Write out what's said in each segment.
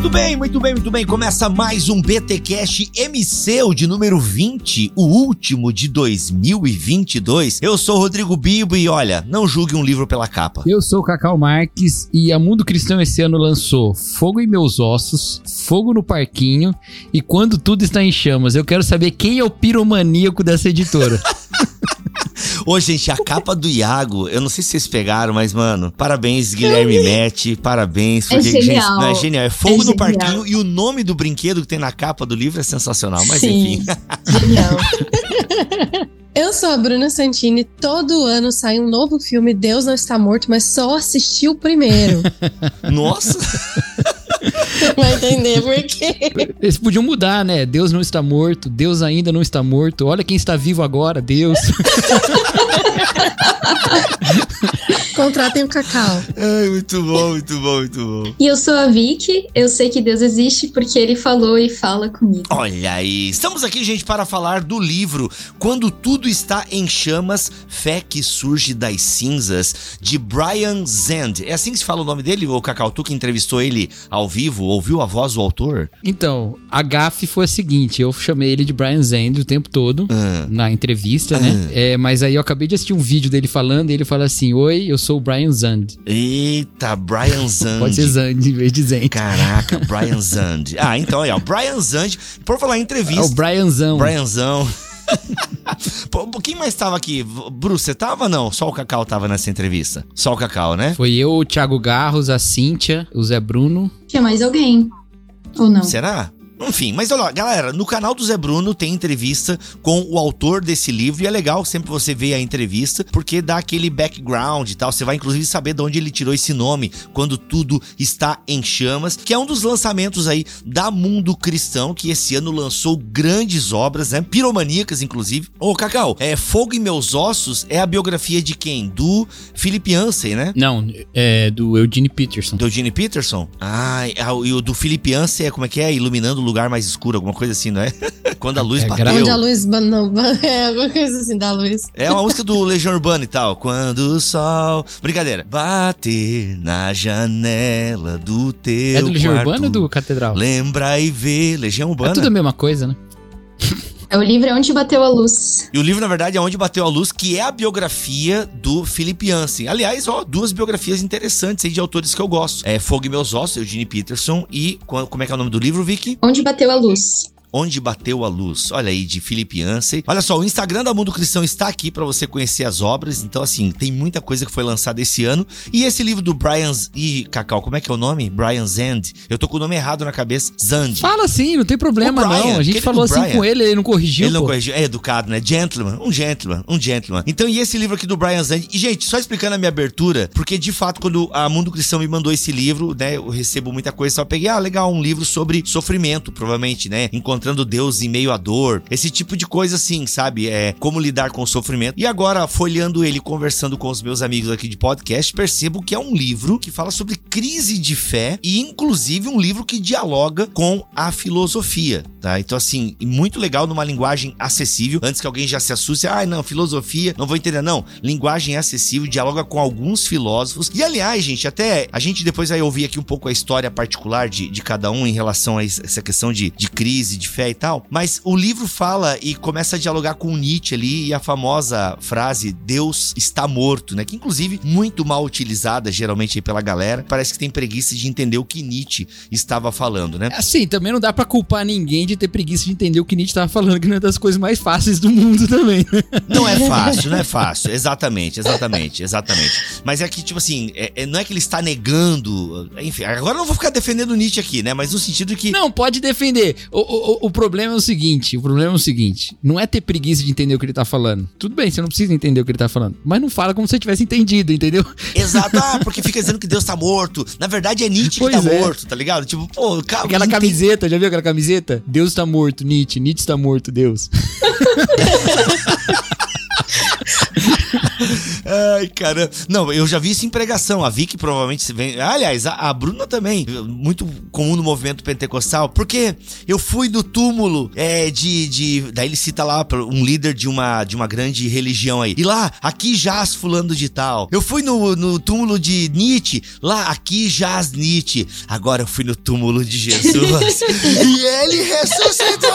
Muito bem, muito bem, muito bem. Começa mais um BT Cash MC, o de número 20, o último de 2022. Eu sou o Rodrigo Bibo e olha, não julgue um livro pela capa. Eu sou o Cacau Marques e a Mundo Cristão esse ano lançou Fogo em Meus Ossos, Fogo no Parquinho e Quando Tudo Está em Chamas. Eu quero saber quem é o piromaníaco dessa editora. Ô, gente, a capa do Iago, eu não sei se vocês pegaram, mas, mano, parabéns, Guilherme Mete, parabéns. É porque, genial. Gente, não, é genial. É fogo É no genial. parquinho e o nome do brinquedo que tem na capa do livro é sensacional. Mas Sim. enfim. Genial. Eu sou a Bruna Santini. Todo ano sai um novo filme, Deus Não Está Morto, mas só assisti o primeiro. Nossa. Vai entender por quê? Eles podiam mudar, né? Deus não está morto, Deus ainda não está morto. Olha quem está vivo agora, Deus. Contratem o Cacau. Ai, muito bom, muito bom, muito bom. E eu sou a Vicky. Eu sei que Deus existe porque ele falou e fala comigo. Olha aí, estamos aqui, gente, para falar do livro Quando Tudo Está em Chamas, Fé que Surge das Cinzas, de Brian Zand. É assim que se fala o nome dele, o Cacau, tu que entrevistou ele ao vivo, ouviu a voz do autor? Então, a gafe foi a seguinte: eu chamei ele de Brian Zand o tempo todo. Ah, Na entrevista, né? É, mas aí eu acabei de assistir um vídeo dele falando e ele fala assim: Oi, eu sou o Brian Zand. eita, Brian Zand. Pode ser Zand em vez de Zand. Caraca, Brian Zand. Ah, então aí, ó, Brian Zand, por falar em É o entrevista, Brianzão. Brianzão. Quem mais tava aqui? Bruce, você tava não? Só o Cacau tava nessa entrevista. Só o Cacau, né? Foi eu, o Thiago Garros, a Cíntia, o Zé Bruno. Tinha mais alguém? Ou não? Será? Enfim, mas olha lá, galera, no canal do Zé Bruno tem entrevista com o autor desse livro e é legal sempre você ver a entrevista porque dá aquele background e tal. Você vai inclusive saber de onde ele tirou esse nome, quando tudo está em chamas, que é um dos lançamentos aí da Mundo Cristão, que esse ano lançou grandes obras, né? Piromaníacas, inclusive. Ô, Cacau, é Fogo em Meus Ossos é a biografia de quem? Do Philip Yancey, né? Não, é do Eugene Peterson. Do Gene Peterson? Ah, e o do Felipe Yancey é como é que é? Iluminando o lugar mais escuro, alguma coisa assim, não é? Quando a luz É, bateu. gra- Onde a luz. Não, é alguma coisa assim da luz. É uma música do Legião Urbana e tal. Quando o sol. Brincadeira. Bater na janela do teu. É do Legião quarto. Urbana ou do Catedral? Lembra e vê. Legião É Urbana. tudo a mesma coisa, né? É o livro Onde Bateu a Luz. E o livro, na verdade, é Onde Bateu a Luz, que é a biografia do Philip Yancey. Aliás, ó, duas biografias interessantes aí de autores que eu gosto. É Fogo e Meus Ossos, Eugene Peterson. E como é que é o nome do livro, Vicky? Onde Bateu a Luz. Onde Bateu a Luz. Olha aí, de Felipe Yancey. Olha só, o Instagram da Mundo Cristão está aqui para você conhecer as obras. Então, assim, tem muita coisa que foi lançada esse ano. E esse livro do Brian... E, Cacau, como é que é o nome? Brian Zand. Eu tô com o nome errado na cabeça. Zand. Fala assim, não tem problema Brian, não. A gente aquele falou assim com ele, ele não corrigiu. Ele não pô. corrigiu. É educado, né? Gentleman. Um gentleman. Um gentleman. Então, e esse livro aqui do Brian Zand. E, gente, só explicando a minha abertura, porque de fato, quando a Mundo Cristão me mandou esse livro, né? Eu recebo muita coisa, só peguei, ah, legal, um livro sobre sofrimento, provavelmente, né? Encontrando Deus em meio à dor. Esse tipo de coisa, assim, sabe? É como lidar com o sofrimento. E agora, folheando ele, conversando com os meus amigos aqui de podcast, percebo que é um livro que fala sobre crise de fé e, inclusive, um livro que dialoga com a filosofia, tá? Então, assim, muito legal numa linguagem acessível, antes que alguém já se assuste, ah, não, filosofia, não vou entender, não. Linguagem acessível, dialoga com alguns filósofos. E, aliás, gente, até a gente depois vai ouvir aqui um pouco a história particular de, de cada um em relação a es- essa questão de, de crise, de fé e tal, mas o livro fala e começa a dialogar com o Nietzsche ali e a famosa frase Deus está morto, né? Que inclusive muito mal utilizada geralmente aí pela galera. Parece que tem preguiça de entender o que Nietzsche estava falando, né? Assim, também não dá pra culpar ninguém de ter preguiça de entender o que Nietzsche tava falando, que não é das coisas mais fáceis do mundo também, né? Não é fácil, não é fácil. Exatamente, exatamente, exatamente. Mas é que, tipo assim, é- é- não é que ele está negando. Enfim, agora eu não vou ficar defendendo Nietzsche aqui, né? Mas no sentido que. Não, pode defender. O, o, o- o problema é o seguinte: o problema é o seguinte: não é ter preguiça de entender o que ele tá falando. Tudo bem, você não precisa entender o que ele tá falando. Mas não fala como se você tivesse entendido, entendeu? Exato, ah, porque fica dizendo que Deus tá morto. Na verdade é Nietzsche Pois que tá é. morto, tá ligado? Tipo, pô, cara. Aquela camiseta, já viu aquela camiseta? Deus está morto, Nietzsche. Nietzsche está morto, Deus. Ai, cara. Não, eu já vi isso em pregação. A Vicky provavelmente se vem. Aliás, a, a Bruna também. Muito comum no movimento pentecostal. Porque eu fui do túmulo é, de, de. Daí ele cita lá um líder de uma, de uma grande religião aí. E lá, aqui jaz fulano de tal. Eu fui no, no túmulo de Nietzsche. Lá, aqui jaz Nietzsche. Agora eu fui no túmulo de Jesus. e ele ressuscitou!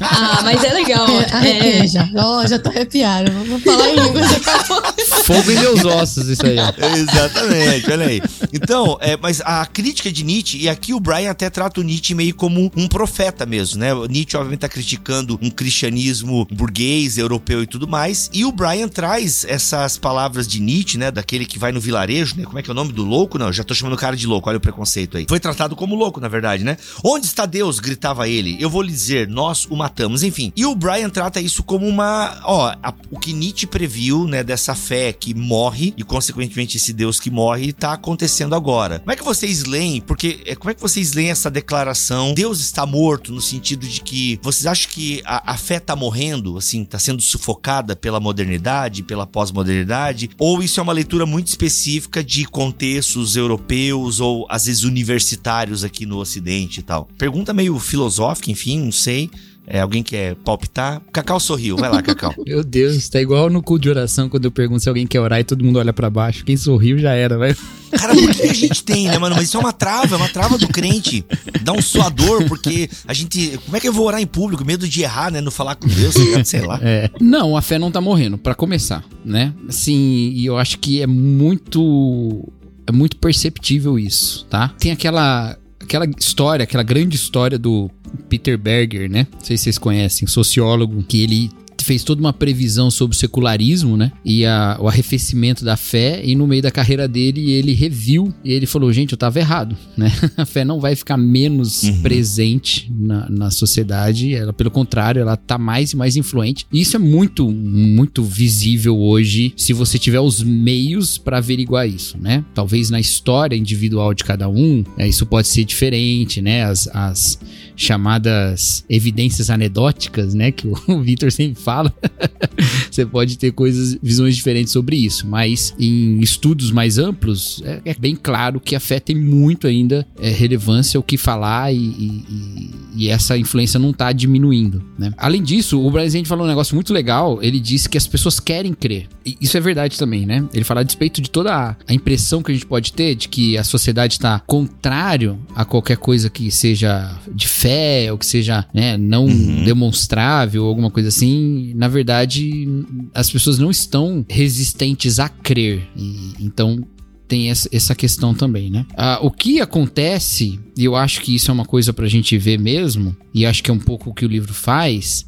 ah, mas é legal. É, arrepia é. já. Oh, já tô arrepiado. Vou falar em língua now. Fogo em meus ossos, isso aí. Exatamente, olha aí. Então, é, mas a crítica de Nietzsche, e aqui o Brian até trata o Nietzsche meio como um profeta mesmo, né? Nietzsche, obviamente, tá criticando um cristianismo burguês, europeu e tudo mais. E o Brian traz essas palavras de Nietzsche, né? Daquele que vai no vilarejo, né? Como é que é o nome do louco? Não, já tô chamando o cara de louco, olha o preconceito aí. Foi tratado como louco, na verdade, né? Onde está Deus? gritava ele. Eu vou lhe dizer, nós o matamos. Enfim. E o Brian trata isso como uma. Ó, a, o que Nietzsche previu, né? Dessa fé que morre e, consequentemente, esse Deus que morre tá acontecendo agora. Como é que vocês leem? Porque é, como é que vocês leem essa declaração? Deus está morto no sentido de que vocês acham que a, a fé tá morrendo, assim, tá sendo sufocada pela modernidade, pela pós-modernidade? Ou isso é uma leitura muito específica de contextos europeus ou às vezes universitários aqui no Ocidente e tal? Pergunta meio filosófica, enfim, não sei. É, alguém quer palpitar? Cacau sorriu. Vai lá, Cacau. Meu Deus, tá igual no cu de oração quando eu pergunto se alguém quer orar e todo mundo olha para baixo. Quem sorriu já era, vai. Cara, por que a gente tem, né, mano? Mas isso é uma trava, é uma trava do crente. Dá um suador, porque a gente. Como é que eu vou orar em público? Medo de errar, né? Não falar com Deus, sei lá. É. Não, a fé não tá morrendo, para começar, né? Assim, e eu acho que é muito. É muito perceptível isso, tá? Tem aquela aquela história, aquela grande história do Peter Berger, né? Não sei se vocês conhecem, sociólogo, que ele fez toda uma previsão sobre o secularismo, né? E a, o arrefecimento da fé. E no meio da carreira dele, ele reviu e ele falou: gente, eu tava errado, né? A fé não vai ficar menos uhum. presente na, na sociedade. Ela, pelo contrário, ela tá mais e mais influente. E isso é muito, muito visível hoje se você tiver os meios para averiguar isso, né? Talvez na história individual de cada um, é, isso pode ser diferente, né? As, as chamadas evidências anedóticas, né? Que o Victor sempre fala. você pode ter coisas, visões diferentes sobre isso. Mas em estudos mais amplos, é, é bem claro que a fé tem muito ainda é, relevância, o que falar e, e, e essa influência não está diminuindo, né? Além disso, o Brasil falou um negócio muito legal. Ele disse que as pessoas querem crer. E isso é verdade também, né? Ele fala a despeito de toda a, a impressão que a gente pode ter de que a sociedade está contrário a qualquer coisa que seja de fé ou que seja né, não uhum. demonstrável ou alguma coisa assim, na verdade as pessoas não estão resistentes a crer. E, então tem essa questão também, né? Ah, o que acontece, e eu acho que isso é uma coisa pra gente ver mesmo, e acho que é um pouco o que o livro faz,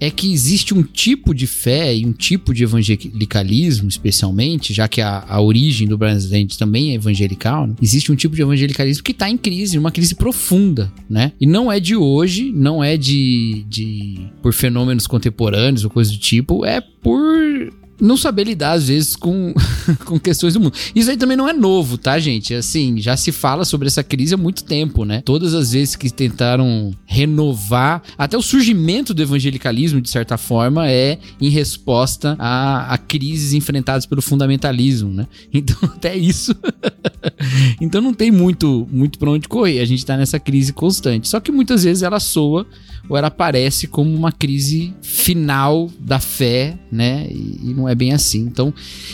é que existe um tipo de fé e um tipo de evangelicalismo, especialmente, já que a, a origem do brasileiro também é evangelical, né? existe um tipo de evangelicalismo que está em crise, uma crise profunda, né? E não é de hoje, não é de, de por fenômenos contemporâneos ou coisa do tipo, é por não saber lidar, às vezes, com, com questões do mundo. Isso aí também não é novo, tá, gente? Assim, já se fala sobre essa crise há muito tempo, né? Todas as vezes que tentaram renovar, até o surgimento do evangelicalismo, de certa forma, é em resposta a, a crises enfrentadas pelo fundamentalismo, né? Então, até isso. então, não tem muito, muito pra onde correr. A gente tá nessa crise constante. Só que muitas vezes ela soa ou ela aparece como uma crise final da fé, né? E, e não é bem assim. Então,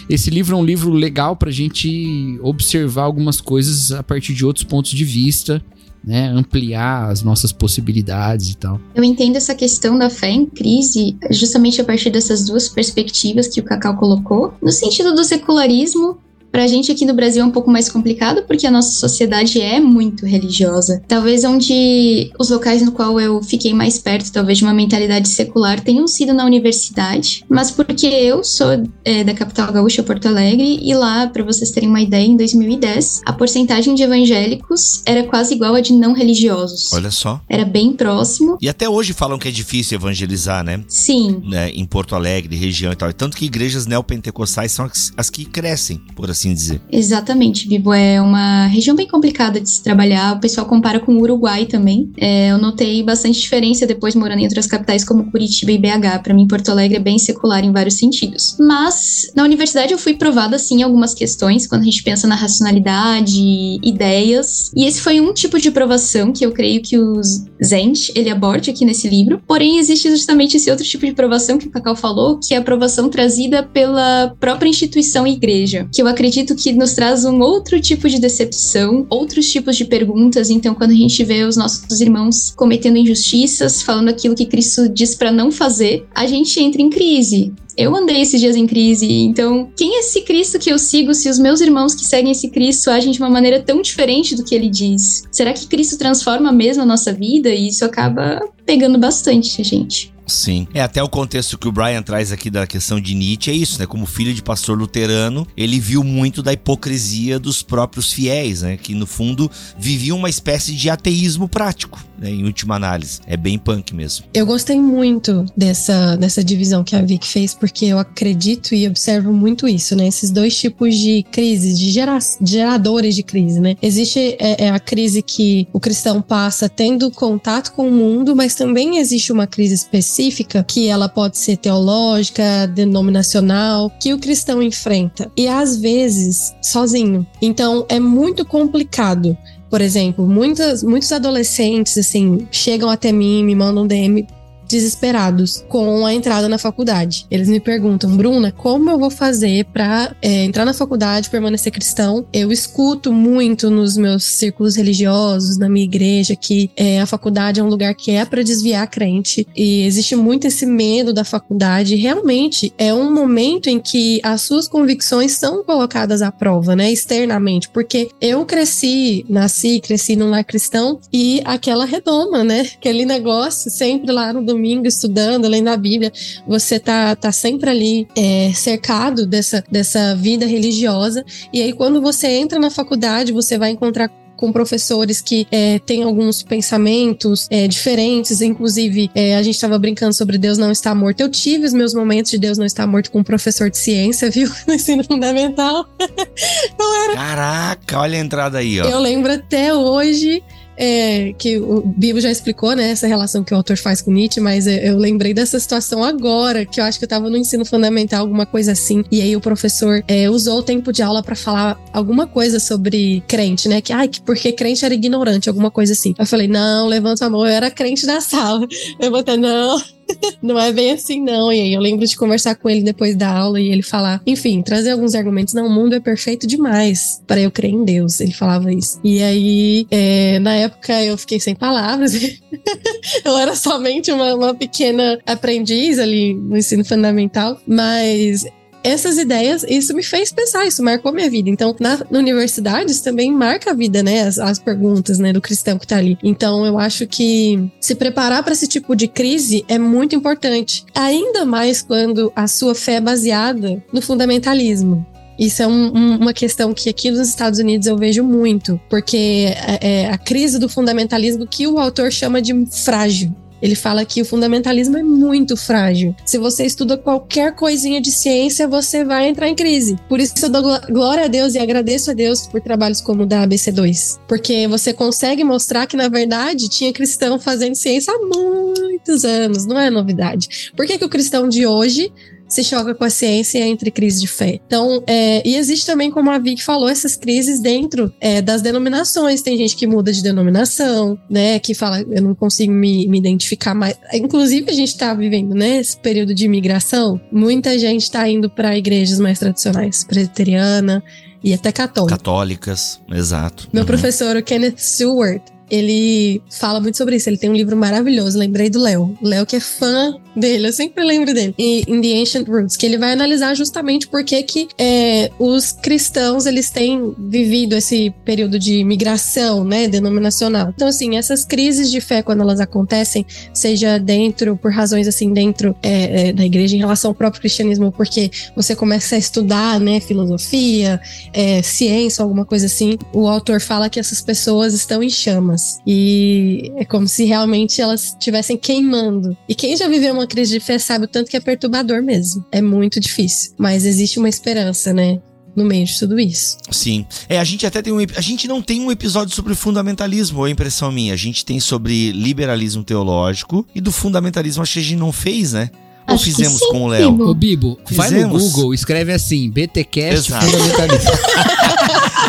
esse livro é um livro legal para a gente observar algumas coisas a partir de outros pontos de vista. Né, ampliar as nossas possibilidades e tal. Eu entendo essa questão da fé em crise justamente a partir dessas duas perspectivas que o Cacau colocou, no sentido do secularismo Pra gente aqui no Brasil é um pouco mais complicado porque a nossa sociedade é muito religiosa. Talvez onde os locais no qual eu fiquei mais perto, talvez de uma mentalidade secular, tenham sido na universidade, mas porque eu sou é, da capital gaúcha, Porto Alegre, e lá, para vocês terem uma ideia, em 2010, a porcentagem de evangélicos era quase igual a de não religiosos. Olha só. Era bem próximo. E até hoje falam que é difícil evangelizar, né? Sim. Né, em Porto Alegre, região e tal. Tanto que igrejas neopentecostais são as, as que crescem, por assim assim dizer. Exatamente, Vivo. É uma região bem complicada de se trabalhar. O pessoal compara com o Uruguai também. É, eu notei bastante diferença depois morando em outras capitais como Curitiba e BH. Para mim, Porto Alegre é bem secular em vários sentidos. Mas na universidade eu fui provada sim algumas questões quando a gente pensa na racionalidade, ideias. E esse foi um tipo de provação que eu creio que o Zend ele aborde aqui nesse livro. Porém, existe justamente esse outro tipo de provação que o Cacau falou, que é a provação trazida pela própria instituição e igreja, que eu acredito que nos traz um outro tipo de decepção, outros tipos de perguntas. Então, quando a gente vê os nossos irmãos cometendo injustiças, falando aquilo que Cristo diz para não fazer, a gente entra em crise. Eu andei esses dias em crise, então quem é esse Cristo que eu sigo se os meus irmãos que seguem esse Cristo agem de uma maneira tão diferente do que ele diz? Será que Cristo transforma mesmo a nossa vida? E isso acaba pegando bastante, gente. Sim. É até o contexto que o Brian traz aqui da questão de Nietzsche é isso, né? Como filho de pastor luterano, ele viu muito da hipocrisia dos próprios fiéis, né? Que no fundo viviam uma espécie de ateísmo prático, né? Em última análise. É bem punk mesmo. Eu gostei muito dessa, dessa divisão que a Vic fez, porque eu acredito e observo muito isso, né? Esses dois tipos de crises, de gera, geradores de crise, né? Existe é, é a crise que o cristão passa tendo contato com o mundo, mas também existe uma crise específica que ela pode ser teológica, denominacional, que o cristão enfrenta. E às vezes sozinho. Então é muito complicado. Por exemplo, muitas, muitos adolescentes, assim, chegam até mim, me mandam DM desesperados com a entrada na faculdade. Eles me perguntam, Bruna, como eu vou fazer para é, entrar na faculdade, permanecer cristão? Eu escuto muito nos meus círculos religiosos, na minha igreja, que é, a faculdade é um lugar que é para desviar crente e existe muito esse medo da faculdade. Realmente é um momento em que as suas convicções são colocadas à prova, né, externamente, porque eu cresci, nasci, cresci num lar cristão e aquela redoma, né, aquele negócio sempre lá no domingo domingo estudando, lendo a Bíblia, você tá, tá sempre ali é, cercado dessa, dessa vida religiosa. E aí, quando você entra na faculdade, você vai encontrar com professores que é, têm alguns pensamentos é, diferentes. Inclusive, é, a gente estava brincando sobre Deus não está morto. Eu tive os meus momentos de Deus não está morto com um professor de ciência, viu? No ensino fundamental. era... Caraca, olha a entrada aí, ó. Eu lembro até hoje é, que o Bibo já explicou, né, essa relação que o autor faz com Nietzsche, mas eu lembrei dessa situação agora, que eu acho que eu tava no ensino fundamental, alguma coisa assim, e aí o professor é, usou o tempo de aula para falar alguma coisa sobre crente, né, que, ai, que porque crente era ignorante, alguma coisa assim. Eu falei, não, levanta a mão, eu era crente na sala. Levanta, não. não é bem assim, não. E aí eu lembro de conversar com ele depois da aula e ele falar, enfim, trazer alguns argumentos. Não, o mundo é perfeito demais para eu crer em Deus. Ele falava isso. E aí, é, na época, eu fiquei sem palavras. eu era somente uma, uma pequena aprendiz ali no ensino fundamental, mas essas ideias, isso me fez pensar, isso marcou minha vida. Então, na, na universidade, isso também marca a vida, né? As, as, perguntas, né, do cristão que tá ali. Então, eu acho que se preparar para esse tipo de crise é muito importante. Ainda mais quando a sua fé é baseada no fundamentalismo. Isso é um, um, uma questão que aqui nos Estados Unidos eu vejo muito, porque é, é a crise do fundamentalismo que o autor chama de frágil. Ele fala que o fundamentalismo é muito frágil. Se você estuda qualquer coisinha de ciência, você vai entrar em crise. Por isso eu dou glória a Deus e agradeço a Deus por trabalhos como o da ABC2. Porque você consegue mostrar que, na verdade, tinha cristão fazendo ciência há muitos anos. Não é novidade. Por que, que o cristão de hoje se choca com a ciência e entra em crise de fé. Então, é, e existe também, como a Vic falou, essas crises dentro é, das denominações. Tem gente que muda de denominação, né? Que fala, eu não consigo me, me identificar mais. Inclusive, a gente está vivendo, né? Esse período de imigração. Muita gente está indo para igrejas mais tradicionais, presbiteriana e até católica. Católicas, exato. Meu uhum. professor, o Kenneth Stewart, ele fala muito sobre isso. Ele tem um livro maravilhoso, lembrei do Léo. Léo que é fã dele, eu sempre lembro dele. E In the Ancient Roots, que ele vai analisar justamente por que que é, os cristãos, eles têm vivido esse período de migração, né, denominacional. Então, assim, essas crises de fé, quando elas acontecem, seja dentro, por razões assim, dentro é, é, da igreja, em relação ao próprio cristianismo, porque você começa a estudar, né, filosofia, é, ciência, alguma coisa assim, o autor fala que essas pessoas estão em chamas e é como se realmente elas estivessem queimando. E quem já viveu uma crise de fé sabe o tanto que é perturbador mesmo. É muito difícil. Mas existe uma esperança, né? no meio de tudo isso. Sim. É, a gente até tem um. A gente não tem um episódio sobre fundamentalismo, ou é impressão minha. A gente tem sobre liberalismo teológico e do fundamentalismo, acho que a gente não fez, né? Ou Acho que fizemos sim, com o Léo? Bibo. Ô, Bibo, vai no Fizemos. Google, escreve assim, BTcast Exato. fundamentalista.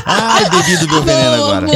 Ai, bebi do meu veneno agora.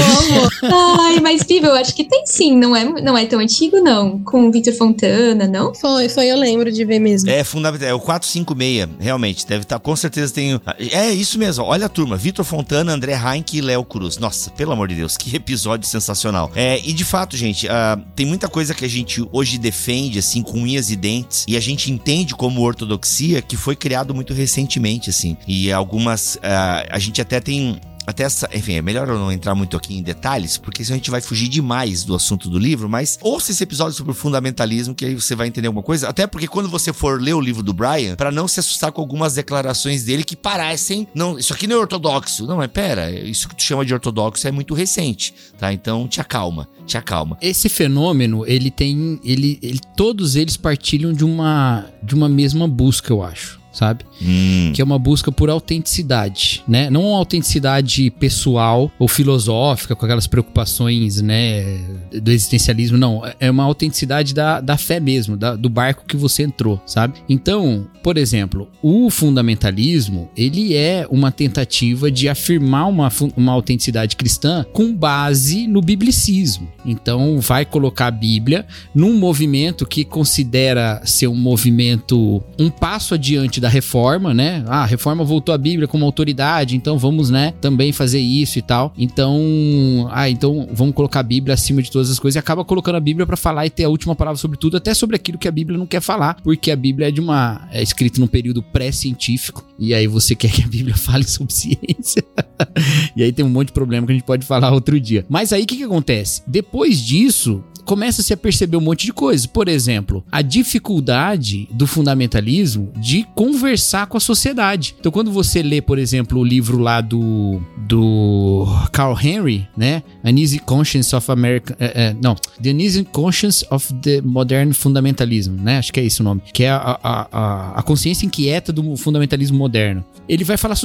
Ai, mas Bibo, eu acho que tem sim, não é, não é tão antigo, não. Com o Vitor Fontana, não? Foi, foi, eu lembro de ver mesmo. É fundamental, é o 456, realmente, deve estar, com certeza tem, é isso mesmo, olha a turma, Vitor Fontana, André Heinck e Léo Cruz, nossa, pelo amor de Deus, que episódio sensacional. É, e de fato, gente, ah, tem muita coisa que a gente hoje defende, assim, com unhas e dentes, e a gente entende como ortodoxia, que foi criado muito recentemente, assim, e algumas, ah, a gente até tem até essa, enfim, é melhor eu não entrar muito aqui em detalhes, porque senão a gente vai fugir demais do assunto do livro, mas ouça esse episódio sobre o fundamentalismo, que aí você vai entender alguma coisa. Até porque quando você for ler o livro do Brian, para não se assustar com algumas declarações dele que parecem, não, isso aqui não é ortodoxo. Não, mas pera, isso que tu chama de ortodoxo é muito recente, tá? Então te acalma, te acalma. Esse fenômeno, ele tem. Ele, ele, todos eles partilham de uma, de uma mesma busca, eu acho. Sabe? Hum, Que é uma busca por autenticidade, né? Não uma autenticidade pessoal ou filosófica, com aquelas preocupações, né? Do existencialismo, não. É uma autenticidade da, da fé mesmo, da- do barco que você entrou, sabe? Então, por exemplo, o fundamentalismo, ele é uma tentativa de afirmar uma, uma autenticidade cristã com base no biblicismo. Então, vai colocar a Bíblia num movimento que considera ser um movimento um passo adiante da reforma, né? Ah, a reforma voltou a Bíblia como autoridade, então vamos, né, também fazer isso e tal. Então, ah, então vamos colocar a Bíblia acima de todas as coisas e acaba colocando a Bíblia pra falar e ter a última palavra sobre tudo, até sobre aquilo que a Bíblia não quer falar, porque a Bíblia é de uma é escrita num período pré-científico e aí você quer que a Bíblia fale sobre ciência. e aí tem um monte de problema que a gente pode falar outro dia. Mas aí o que, que acontece? Depois disso, começa-se a perceber um monte de coisas. Por exemplo, a dificuldade do fundamentalismo de conversar com a sociedade. Então, quando você lê, por exemplo, o livro lá do, do Carl Henry, né? An Easy Conscience of American... eh, eh, não, The Uneasy Conscience of the Modern Fundamentalism, né? Acho que é esse o nome. Que é a, a, a, a consciência inquieta do fundamentalismo moderno. Ele vai falar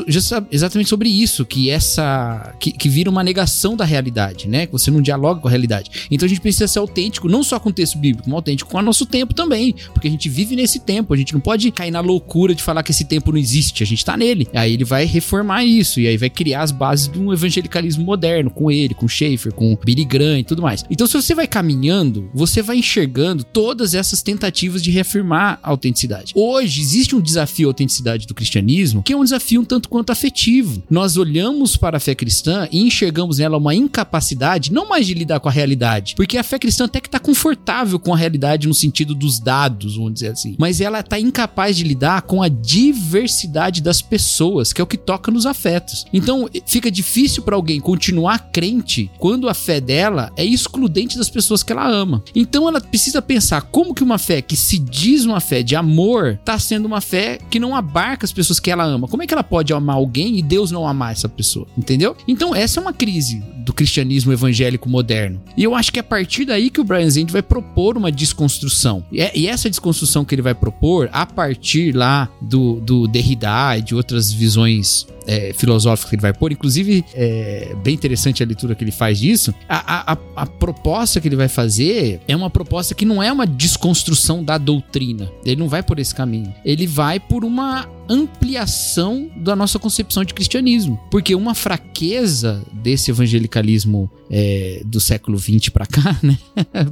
exatamente sobre isso, que essa... Que, que vira uma negação da realidade, né? Que você não dialoga com a realidade. Então a gente precisa ser autêntico, não só com o texto bíblico, mas autêntico com o nosso tempo também. Porque a gente vive nesse tempo, a gente não pode cair na loucura de falar que esse tempo não existe, a gente tá nele. Aí ele vai reformar isso, e aí vai criar as bases de um evangelicalismo moderno, com ele, com Schaefer, com Billy Graham e tudo mais. Então se você vai caminhando, você vai enxergando todas essas tentativas de reafirmar a autenticidade. Hoje existe um desafio à autenticidade do cristianismo, que é um desafio um tanto quanto afetivo. Nós olhamos para a fé cristã e enxergamos nela uma incapacidade, não mais de lidar com a realidade, porque a fé cristã até que está confortável com a realidade no sentido dos dados, vamos dizer assim, mas ela está incapaz de lidar com a diversidade das pessoas, que é o que toca nos afetos. Então fica difícil para alguém continuar crente quando a fé dela é excludente das pessoas que ela ama. Então ela precisa pensar como que uma fé que se diz uma fé de amor está sendo uma fé que não abarca as pessoas que ela ama. Como é que ela pode amar alguém e Deus não amar essa pessoa? Entendeu? Então essa é uma crise do cristianismo evangélico moderno. E eu acho que é a partir daí que o Brian Zend vai propor uma desconstrução. E, é- e essa desconstrução que ele vai propor, a partir lá do, do Derrida e de outras visões é, filosóficas que ele vai pôr, inclusive é bem interessante a leitura que ele faz disso. A, a, a, proposta que ele vai fazer é uma proposta que não é uma desconstrução da doutrina. Ele não vai por esse caminho. Ele vai por uma ampliação da nossa concepção de cristianismo. Porque uma fraqueza desse evangelicalismo é, do século XX pra cá, né?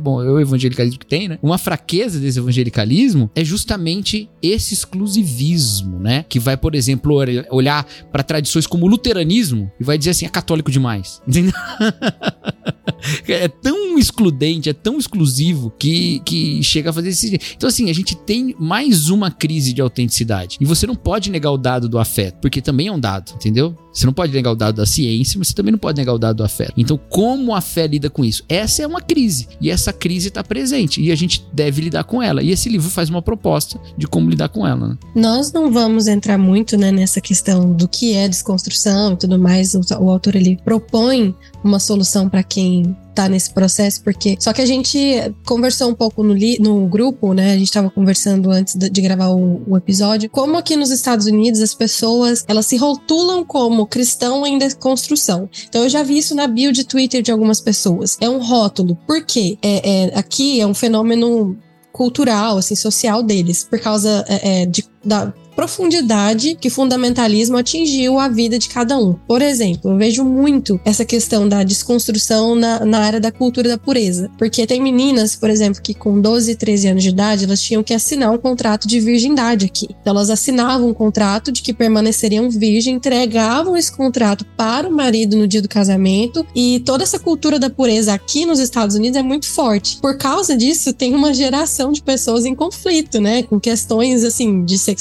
Bom, é o evangelicalismo que tem, né? Uma fraqueza desse evangelicalismo é justamente esse exclusivismo, né? Que vai, por exemplo, ol- olhar para tradições como o luteranismo e vai dizer assim, é católico demais. É tão excludente, é tão exclusivo que, que chega a fazer esse. Então, assim, a gente tem mais uma crise de autenticidade. E você não pode negar o dado do afeto, porque também é um dado, entendeu? Você não pode negar o dado da ciência, mas você também não pode negar o dado do afeto. Então, como a fé lida com isso? Essa é uma crise. E essa crise está presente. E a gente deve lidar com ela. E esse livro faz uma proposta de como lidar com ela. Né? Nós não vamos entrar muito né, nessa questão do que é desconstrução e tudo mais. O, o autor ele propõe uma solução para quem tá nesse processo, porque. Só que a gente conversou um pouco no, li, no grupo, né? A gente tava conversando antes de, gravar o, o, episódio. Como aqui nos Estados Unidos as pessoas elas se rotulam como cristão em desconstrução. Então eu já vi isso na bio de Twitter de algumas pessoas. É um rótulo. Por quê? É, é aqui é um fenômeno cultural, assim, social deles, por causa é, é de, da profundidade que fundamentalismo atingiu a vida de cada um. Por exemplo, eu vejo muito essa questão da desconstrução na, na área da cultura da pureza. Porque tem meninas, por exemplo, que com 12, 13 anos de idade, elas tinham que assinar um contrato de virgindade aqui. Então, elas assinavam um contrato de que permaneceriam virgem, entregavam esse contrato para o marido no dia do casamento. E toda essa cultura da pureza aqui nos Estados Unidos é muito forte. Por causa disso, tem uma geração de pessoas em conflito, né? Com questões, assim, de sexualidade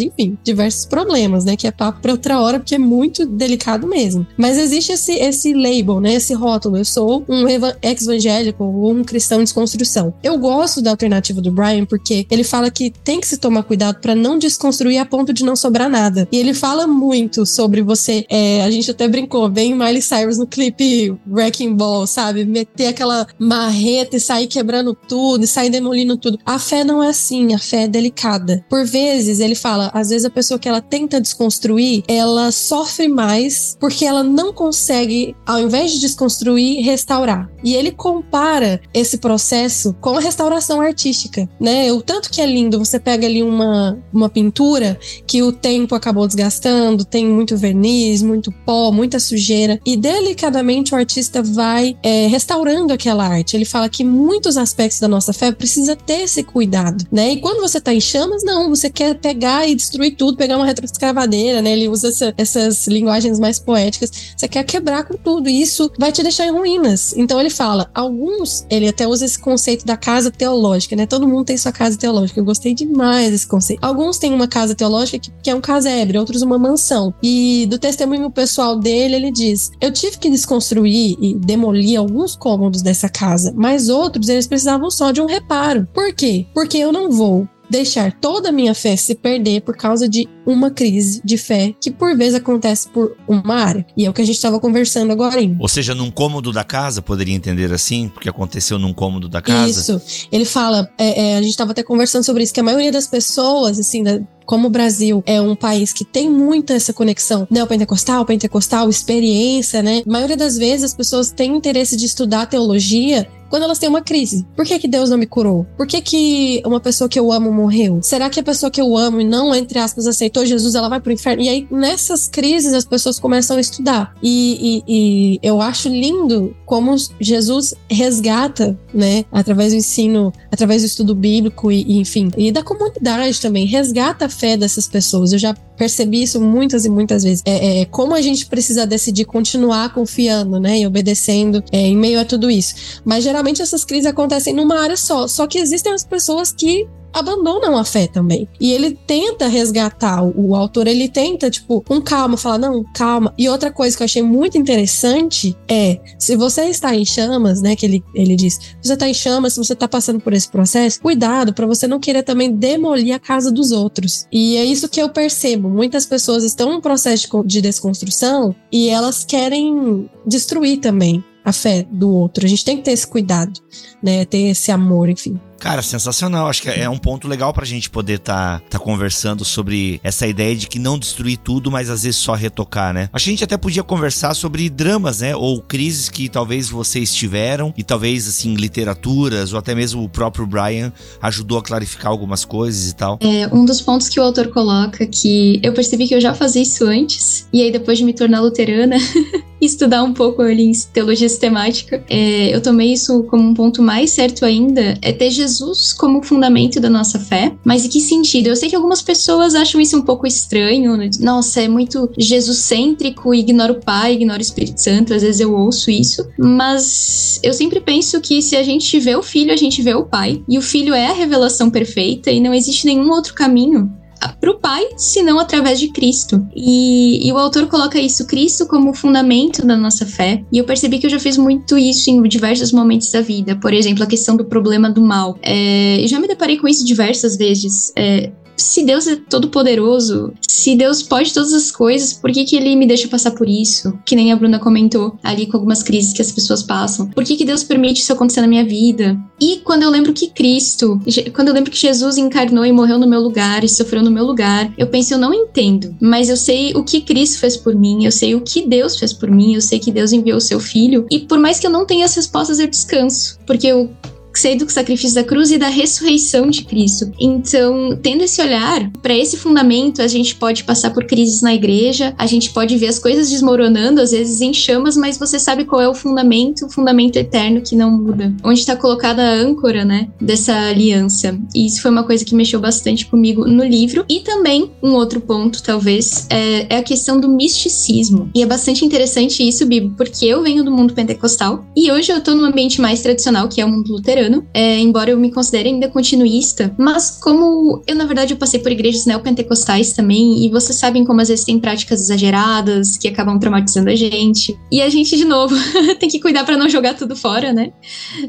enfim, diversos problemas, né? Que é papo para outra hora, porque é muito delicado mesmo. Mas existe esse, esse label, né? Esse rótulo. Eu sou um ex-evangélico ou um cristão em desconstrução. Eu gosto da alternativa do Brian porque ele fala que tem que se tomar cuidado para não desconstruir a ponto de não sobrar nada. E ele fala muito sobre você. É, a gente até brincou, bem Miley Cyrus no clipe Wrecking Ball, sabe? Meter aquela marreta e sair quebrando tudo, e sair demolindo tudo. A fé não é assim, a fé é delicada. Por vezes ele fala, às vezes a pessoa que ela tenta desconstruir, ela sofre mais porque ela não consegue, ao invés de desconstruir, restaurar. E ele compara esse processo com a restauração artística, né? O tanto que é lindo, você pega ali uma, uma pintura que o tempo acabou desgastando, tem muito verniz, muito pó, muita sujeira, e delicadamente o artista vai é, restaurando aquela arte. Ele fala que muitos aspectos da nossa fé precisa ter esse cuidado, né? E quando você tá em chamas, não, você quer pegar e destruir tudo, pegar uma retroescravadeira, né? Ele usa essa, essas linguagens mais poéticas. Você quer quebrar com tudo, e isso vai te deixar em ruínas. Então ele fala, alguns, ele até usa esse conceito da casa teológica, né? Todo mundo tem sua casa teológica. Eu gostei demais desse conceito. Alguns têm uma casa teológica que, que é um casebre, outros uma mansão. E do testemunho pessoal dele, ele diz: Eu tive que desconstruir e demolir alguns cômodos dessa casa, mas outros eles precisavam só de um reparo. Por quê? Porque eu não vou deixar toda a minha fé se perder por causa de uma crise de fé que por vezes acontece por uma área. E é o que a gente estava conversando agora. Hein? Ou seja, num cômodo da casa, poderia entender assim, porque aconteceu num cômodo da casa. Isso. Ele fala, é, é, a gente estava até conversando sobre isso, que a maioria das pessoas, assim, da, como o Brasil é um país que tem muito essa conexão neopentecostal, pentecostal, experiência, né? A maioria das vezes as pessoas têm interesse de estudar teologia quando elas têm uma crise. Por que, que Deus não me curou? Por que, que uma pessoa que eu amo morreu? Será que a pessoa que eu amo e não, entre aspas, aceitou Jesus, ela vai pro inferno? E aí, nessas crises, as pessoas começam a estudar. E, e, e eu acho lindo como Jesus resgata, né, através do ensino, através do estudo bíblico e, e enfim, e da comunidade também, resgata a fé dessas pessoas. Eu já percebi isso muitas e muitas vezes. É, é, como a gente precisa decidir continuar confiando, né, e obedecendo é, em meio a tudo isso. Mas geralmente essas crises acontecem numa área só. Só que existem as pessoas que abandonam a fé também. E ele tenta resgatar, o autor ele tenta, tipo, com calma, falar, não, calma. E outra coisa que eu achei muito interessante é, se você está em chamas, né, que ele, ele diz, se você está em chamas, se você está passando por esse processo, cuidado para você não querer também demolir a casa dos outros. E é isso que eu percebo. Muitas pessoas estão em processo de desconstrução e elas querem destruir também a fé do outro. A gente tem que ter esse cuidado, né, ter esse amor, enfim. Cara, sensacional. Acho que é um ponto legal pra gente poder tá, tá conversando sobre essa ideia de que não destruir tudo, mas às vezes só retocar, né? Acho que a gente até podia conversar sobre dramas, né? Ou crises que talvez vocês tiveram e talvez, assim, literaturas ou até mesmo o próprio Brian ajudou a clarificar algumas coisas e tal. É, um dos pontos que o autor coloca que eu percebi que eu já fazia isso antes, e aí depois de me tornar luterana, estudar um pouco ali em teologia sistemática, é, eu tomei isso como um ponto mais certo ainda, é ter Jesus Jesus como fundamento da nossa fé, mas em que sentido? Eu sei que algumas pessoas acham isso um pouco estranho, né? nossa, é muito Jesus-cêntrico, ignora o Pai, ignora o Espírito Santo, às vezes eu ouço isso, mas eu sempre penso que se a gente vê o Filho, a gente vê o Pai, e o Filho é a revelação perfeita e não existe nenhum outro caminho para o Pai, senão através de Cristo. E, e, o autor coloca isso, Cristo, como fundamento da nossa fé. E eu percebi que eu já fiz muito isso em diversos momentos da vida. Por exemplo, a questão do problema do mal. É, eu já me deparei com isso diversas vezes. É, se Deus é todo poderoso, se Deus pode todas as coisas, por que, que ele me deixa passar por isso? Que nem a Bruna comentou ali com algumas crises que as pessoas passam. Por que, que Deus permite isso acontecer na minha vida? E quando eu lembro que Cristo, quando eu lembro que Jesus encarnou e morreu no meu lugar e sofreu no meu lugar, eu penso, eu não entendo, mas eu sei o que Cristo fez por mim, eu sei o que Deus fez por mim, eu sei que Deus enviou o seu filho, e por mais que eu não tenha as respostas, eu descanso, porque eu sei do sacrifício da cruz e da ressurreição de Cristo. Então, tendo esse olhar para esse fundamento, a gente pode passar por crises na igreja, a gente pode ver as coisas desmoronando, às vezes em chamas, mas você sabe qual é o fundamento, o fundamento eterno que não muda. Onde está colocada a âncora, né, dessa aliança. E isso foi uma coisa que mexeu bastante comigo no livro. E também, um outro ponto, talvez, é, é a questão do misticismo. E é bastante interessante isso, Bibo, porque eu venho do mundo pentecostal e hoje eu tô num ambiente mais tradicional, que é o mundo luterano luterano, é, embora eu me considere ainda continuista, mas como eu, na verdade, eu passei por igrejas neopentecostais também, e vocês sabem como às vezes tem práticas exageradas que acabam traumatizando a gente. E a gente, de novo, tem que cuidar para não jogar tudo fora, né?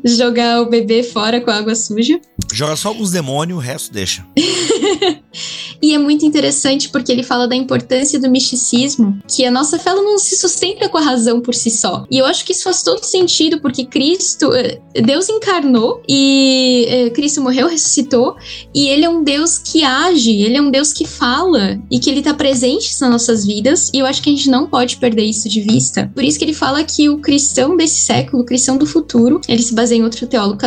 Jogar o bebê fora com a água suja. Joga só alguns demônios, o resto deixa. e é muito interessante porque ele fala da importância do misticismo, que a nossa fé não se sustenta com a razão por si só. E eu acho que isso faz todo sentido, porque Cristo, eh, Deus encarnou encarnou e é, Cristo morreu, ressuscitou, e ele é um Deus que age, ele é um Deus que fala e que ele está presente nas nossas vidas, e eu acho que a gente não pode perder isso de vista. Por isso que ele fala que o cristão desse século, o cristão do futuro, ele se baseia em outro teólogo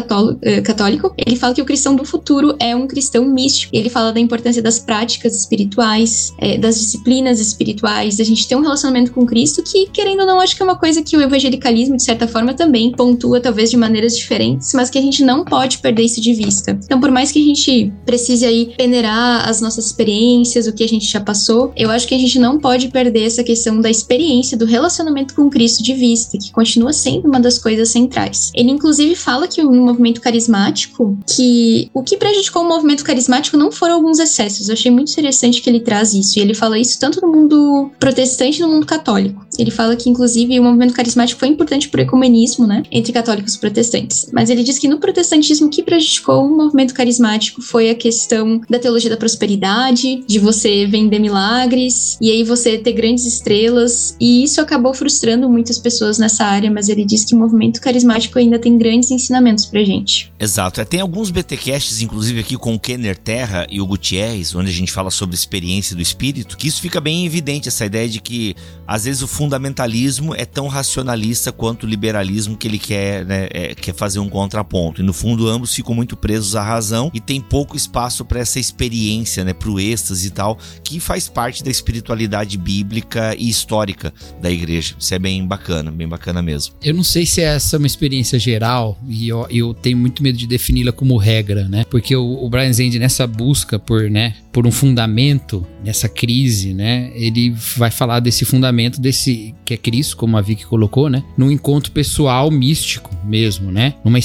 eh, católico, ele fala que o cristão do futuro é um cristão místico. Ele fala da importância das práticas espirituais, é, das disciplinas espirituais, da gente ter um relacionamento com Cristo que, querendo ou não, acho que é uma coisa que o evangelicalismo, de certa forma, também pontua, talvez de maneiras diferentes, mas que a não pode perder isso de vista. Então, por mais que a gente precise aí peneirar as nossas experiências, o que a gente já passou, eu acho que a gente não pode perder essa questão da experiência, do relacionamento com Cristo de vista, que continua sendo uma das coisas centrais. Ele, inclusive, fala que no movimento carismático, que o que prejudicou o movimento carismático não foram alguns excessos. Eu achei muito interessante que ele traz isso. E ele fala isso tanto no mundo protestante no mundo católico. Ele fala que, inclusive, o movimento carismático foi importante para o ecumenismo, né, entre católicos e protestantes. Mas ele diz que no protestantismo, o que prejudicou o movimento carismático foi a questão da teologia da prosperidade, de você vender milagres, e aí você ter grandes estrelas, e isso acabou frustrando muitas pessoas nessa área, mas ele diz que o movimento carismático ainda tem grandes ensinamentos pra gente. Exato. É, tem alguns BTcasts, inclusive aqui com o Kenner Terra e o Gutierrez, onde a gente fala sobre experiência do espírito, que isso fica bem evidente, essa ideia de que às vezes o fundamentalismo é tão racionalista quanto o liberalismo que ele quer, né, é, quer fazer um contraponto. E no fundo, ambos ficam muito presos à razão e tem pouco espaço para essa experiência, né, para o êxtase e tal, que faz parte da espiritualidade bíblica e histórica da igreja. Isso é bem bacana, bem bacana mesmo. Eu não sei se essa é uma experiência geral e eu, eu tenho muito medo de defini-la como regra, né? Porque o, o Brian Zend, nessa busca por, né, por um fundamento nessa crise, né? Ele vai falar desse fundamento desse que é Cristo, como a Vicky colocou, né? Num encontro pessoal místico mesmo, né? Numa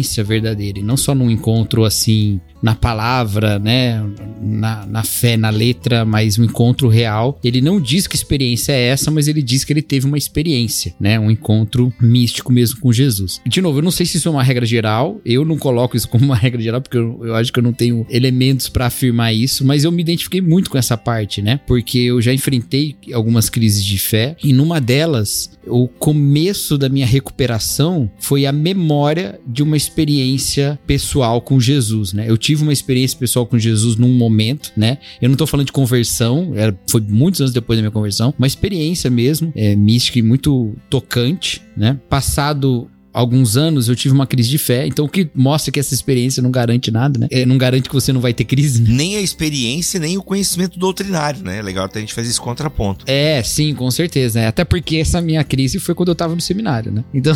experiência verdadeira e não só num encontro assim na palavra, né, na, na fé, na letra, mas um encontro real. Ele não diz que experiência é essa, mas ele diz que ele teve uma experiência, né, um encontro místico mesmo com Jesus. De novo, eu não sei se isso é uma regra geral, eu não coloco isso como uma regra geral, porque eu, eu acho que eu não tenho elementos para afirmar isso, mas eu me identifiquei muito com essa parte, né, porque eu já enfrentei algumas crises de fé e numa delas, o começo da minha recuperação foi a memória de uma experiência pessoal com Jesus, né, eu tive tive uma experiência pessoal com Jesus num momento, né? Eu não tô falando de conversão, era, foi muitos anos depois da minha conversão, uma experiência mesmo, é, mística e muito tocante, né? Passado alguns anos eu tive uma crise de fé, então o que mostra que essa experiência não garante nada, né? É, não garante que você não vai ter crise. Né? Nem a experiência, nem o conhecimento doutrinário, né? É legal até a gente fazer esse contraponto. É, sim, com certeza, né? Até porque essa minha crise foi quando eu tava no seminário, né? Então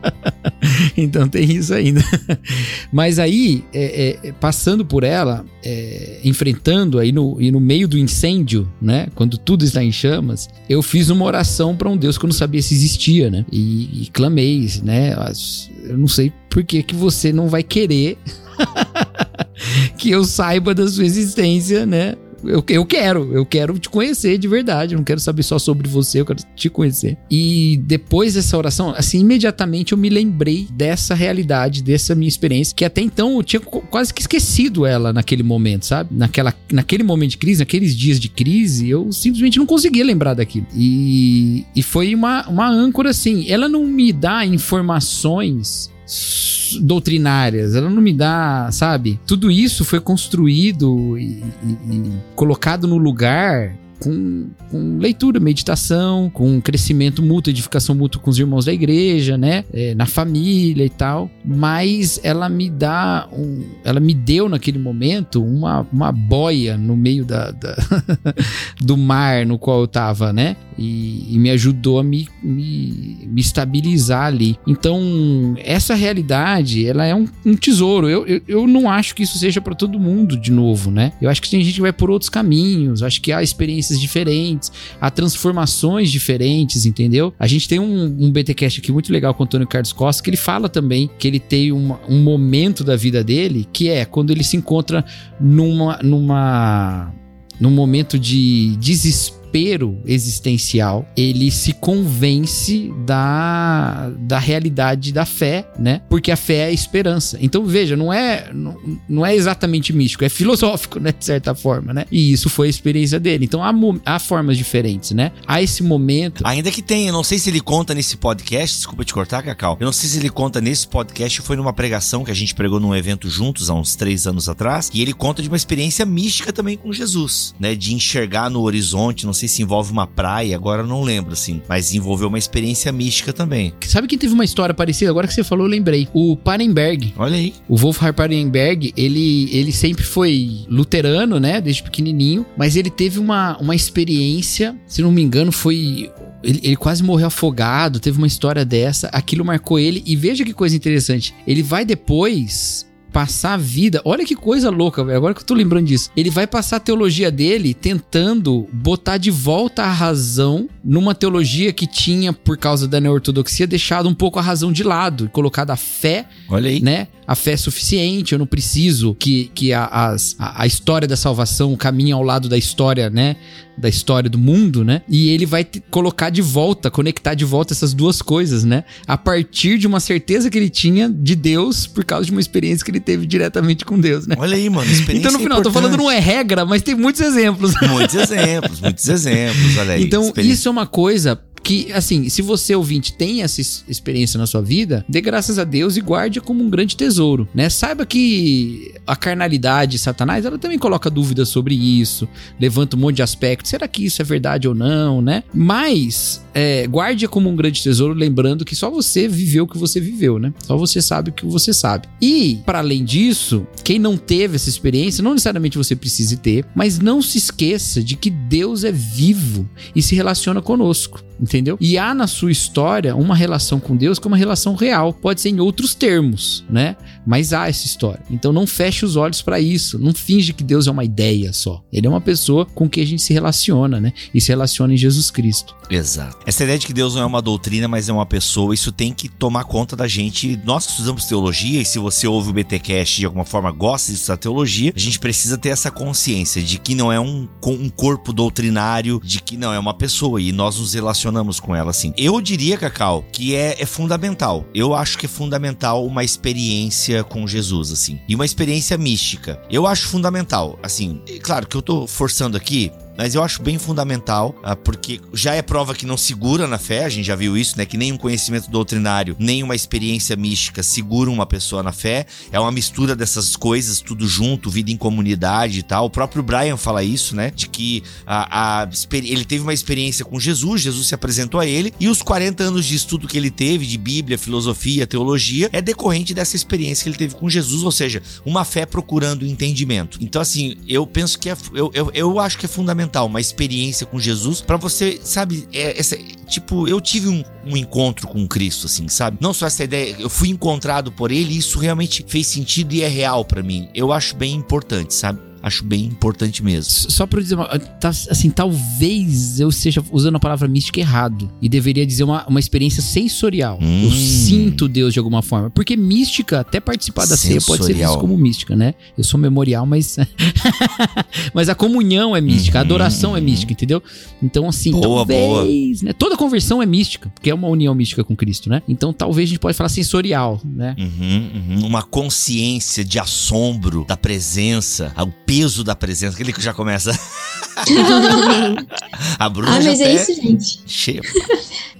então tem isso ainda. Mas aí, é, é, passando por ela, é, enfrentando aí no, e no meio do incêndio, né? Quando tudo está em chamas, eu fiz uma oração para um Deus que eu não sabia se existia, né? E, e clamei, né? Eu não sei por que, que você não vai querer que eu saiba da sua existência, né? Eu, eu quero, eu quero te conhecer de verdade. Eu não quero saber só sobre você, eu quero te conhecer. E depois dessa oração, assim, imediatamente eu me lembrei dessa realidade, dessa minha experiência, que até então eu tinha quase que esquecido ela naquele momento, sabe? Naquela, naquele momento de crise, naqueles dias de crise, eu simplesmente não conseguia lembrar daquilo. E, e foi uma, uma âncora assim. Ela não me dá informações doutrinárias, ela não me dá, sabe? Tudo isso foi construído e, e, e colocado no lugar com, com, leitura, meditação, com crescimento mútuo, edificação mútua com os irmãos da igreja, né? É, na família e tal. Mas ela me dá um, ela me deu naquele momento uma, uma boia no meio da, da do mar no qual eu tava, né? E, e me ajudou a me, me, me, estabilizar ali. Então, essa realidade, ela é um, um tesouro. Eu, eu, eu, não acho que isso seja para todo mundo de novo, né? Eu acho que tem gente que vai por outros caminhos. Acho que há experiências diferentes, há transformações diferentes, entendeu? A gente tem um, um BTcast aqui muito legal com o Antônio Carlos Costa, que ele fala também que ele tem uma, um momento da vida dele que é quando ele se encontra numa, numa num momento de desespero desespero existencial, ele se convence da, da realidade da fé, né? Porque a fé é a esperança. Então, veja, não é, não, não é exatamente místico, é filosófico, né? De certa forma, né? E isso foi a experiência dele. Então, há, há formas diferentes, né? Há esse momento. Ainda que tenha, eu não sei se ele conta nesse podcast, desculpa te cortar, Cacau. Eu não sei se ele conta nesse podcast, foi numa pregação que a gente pregou num evento juntos há uns três anos atrás, e ele conta de uma experiência mística também com Jesus, né? De enxergar no horizonte, não sei se envolve uma praia, agora não lembro, assim. Mas envolveu uma experiência mística também. Sabe quem teve uma história parecida? Agora que você falou, eu lembrei. O Parenberg. Olha aí. O Wolfhard Parenberg, ele, ele sempre foi luterano, né? Desde pequenininho. Mas ele teve uma, uma experiência, se não me engano, foi ele, ele, quase morreu afogado, teve uma história dessa, aquilo marcou ele. E veja que coisa interessante. Ele vai depois passar a vida. Olha que coisa louca. Agora que eu tô lembrando disso. Ele vai passar a teologia dele tentando botar de volta a razão numa teologia que tinha, por causa da neortodoxia, deixado um pouco a razão de lado, colocado a fé, Olha aí. né? A fé é suficiente, eu não preciso que, que a, as, a, a história da salvação caminhe ao lado da história, né? da história do mundo, né? E ele vai colocar de volta, conectar de volta essas duas coisas, né? A partir de uma certeza que ele tinha de Deus por causa de uma experiência que ele teve diretamente com Deus, né? Olha aí, mano, experiência Então no final, importante. tô falando não é regra, mas tem muitos exemplos. Muitos exemplos, muitos exemplos, olha aí. Então isso é uma coisa que, assim, se você ouvinte tem essa experiência na sua vida, dê graças a Deus e guarde como um grande tesouro, né? Saiba que a carnalidade, Satanás, ela também coloca dúvidas sobre isso, levanta um monte de aspectos. Será que isso é verdade ou não, né? Mas é, guarde como um grande tesouro, lembrando que só você viveu o que você viveu, né? Só você sabe o que você sabe. E, para além disso, quem não teve essa experiência, não necessariamente você precise ter, mas não se esqueça de que Deus é vivo e se relaciona conosco entendeu? E há na sua história uma relação com Deus que é uma relação real, pode ser em outros termos, né? Mas há essa história. Então não feche os olhos para isso, não finge que Deus é uma ideia só. Ele é uma pessoa com quem a gente se relaciona, né? E se relaciona em Jesus Cristo. Exato. Essa ideia de que Deus não é uma doutrina, mas é uma pessoa, isso tem que tomar conta da gente. Nós que estudamos teologia, e se você ouve o BTcast de alguma forma gosta de estudar teologia, a gente precisa ter essa consciência de que não é um, um corpo doutrinário, de que não é uma pessoa, e nós nos relacionamos com ela assim. Eu diria, Cacau, que é, é fundamental. Eu acho que é fundamental uma experiência com Jesus, assim. E uma experiência mística. Eu acho fundamental. Assim, claro que eu tô forçando aqui, mas eu acho bem fundamental, ah, porque já é prova que não segura na fé, a gente já viu isso, né? Que nem um conhecimento doutrinário, nem uma experiência mística segura uma pessoa na fé. É uma mistura dessas coisas, tudo junto, vida em comunidade e tal. O próprio Brian fala isso, né? De que a, a, ele teve uma experiência com Jesus, Jesus se apresentou a ele, e os 40 anos de estudo que ele teve, de Bíblia, filosofia, teologia, é decorrente dessa experiência que ele teve com Jesus, ou seja, uma fé procurando entendimento. Então, assim, eu penso que é, eu, eu, eu acho que é fundamental uma experiência com Jesus para você, sabe, é, essa, tipo, eu tive um, um, encontro com Cristo, assim, sabe? Não só essa ideia, eu fui encontrado por ele e isso realmente fez sentido e é real para mim. Eu acho bem importante, sabe? Acho bem importante mesmo. Só pra dizer, uma, tá, assim, talvez eu esteja usando a palavra mística errado. E deveria dizer uma, uma experiência sensorial. Hum. Eu sinto Deus de alguma forma. Porque mística, até participar da ceia pode ser Sensorial. visto como mística, né? Eu sou memorial, mas. mas a comunhão é mística, a adoração é uhum. mística, entendeu? Então, assim, Boa, talvez. Né? Toda conversão é mística, porque é uma união mística com Cristo, né? Então talvez a gente pode falar sensorial, né? Uhum, uhum. Uma consciência de assombro da presença, o peso da presença, aquele que já começa. A Bruna ah, mas até é isso, gente. cheia.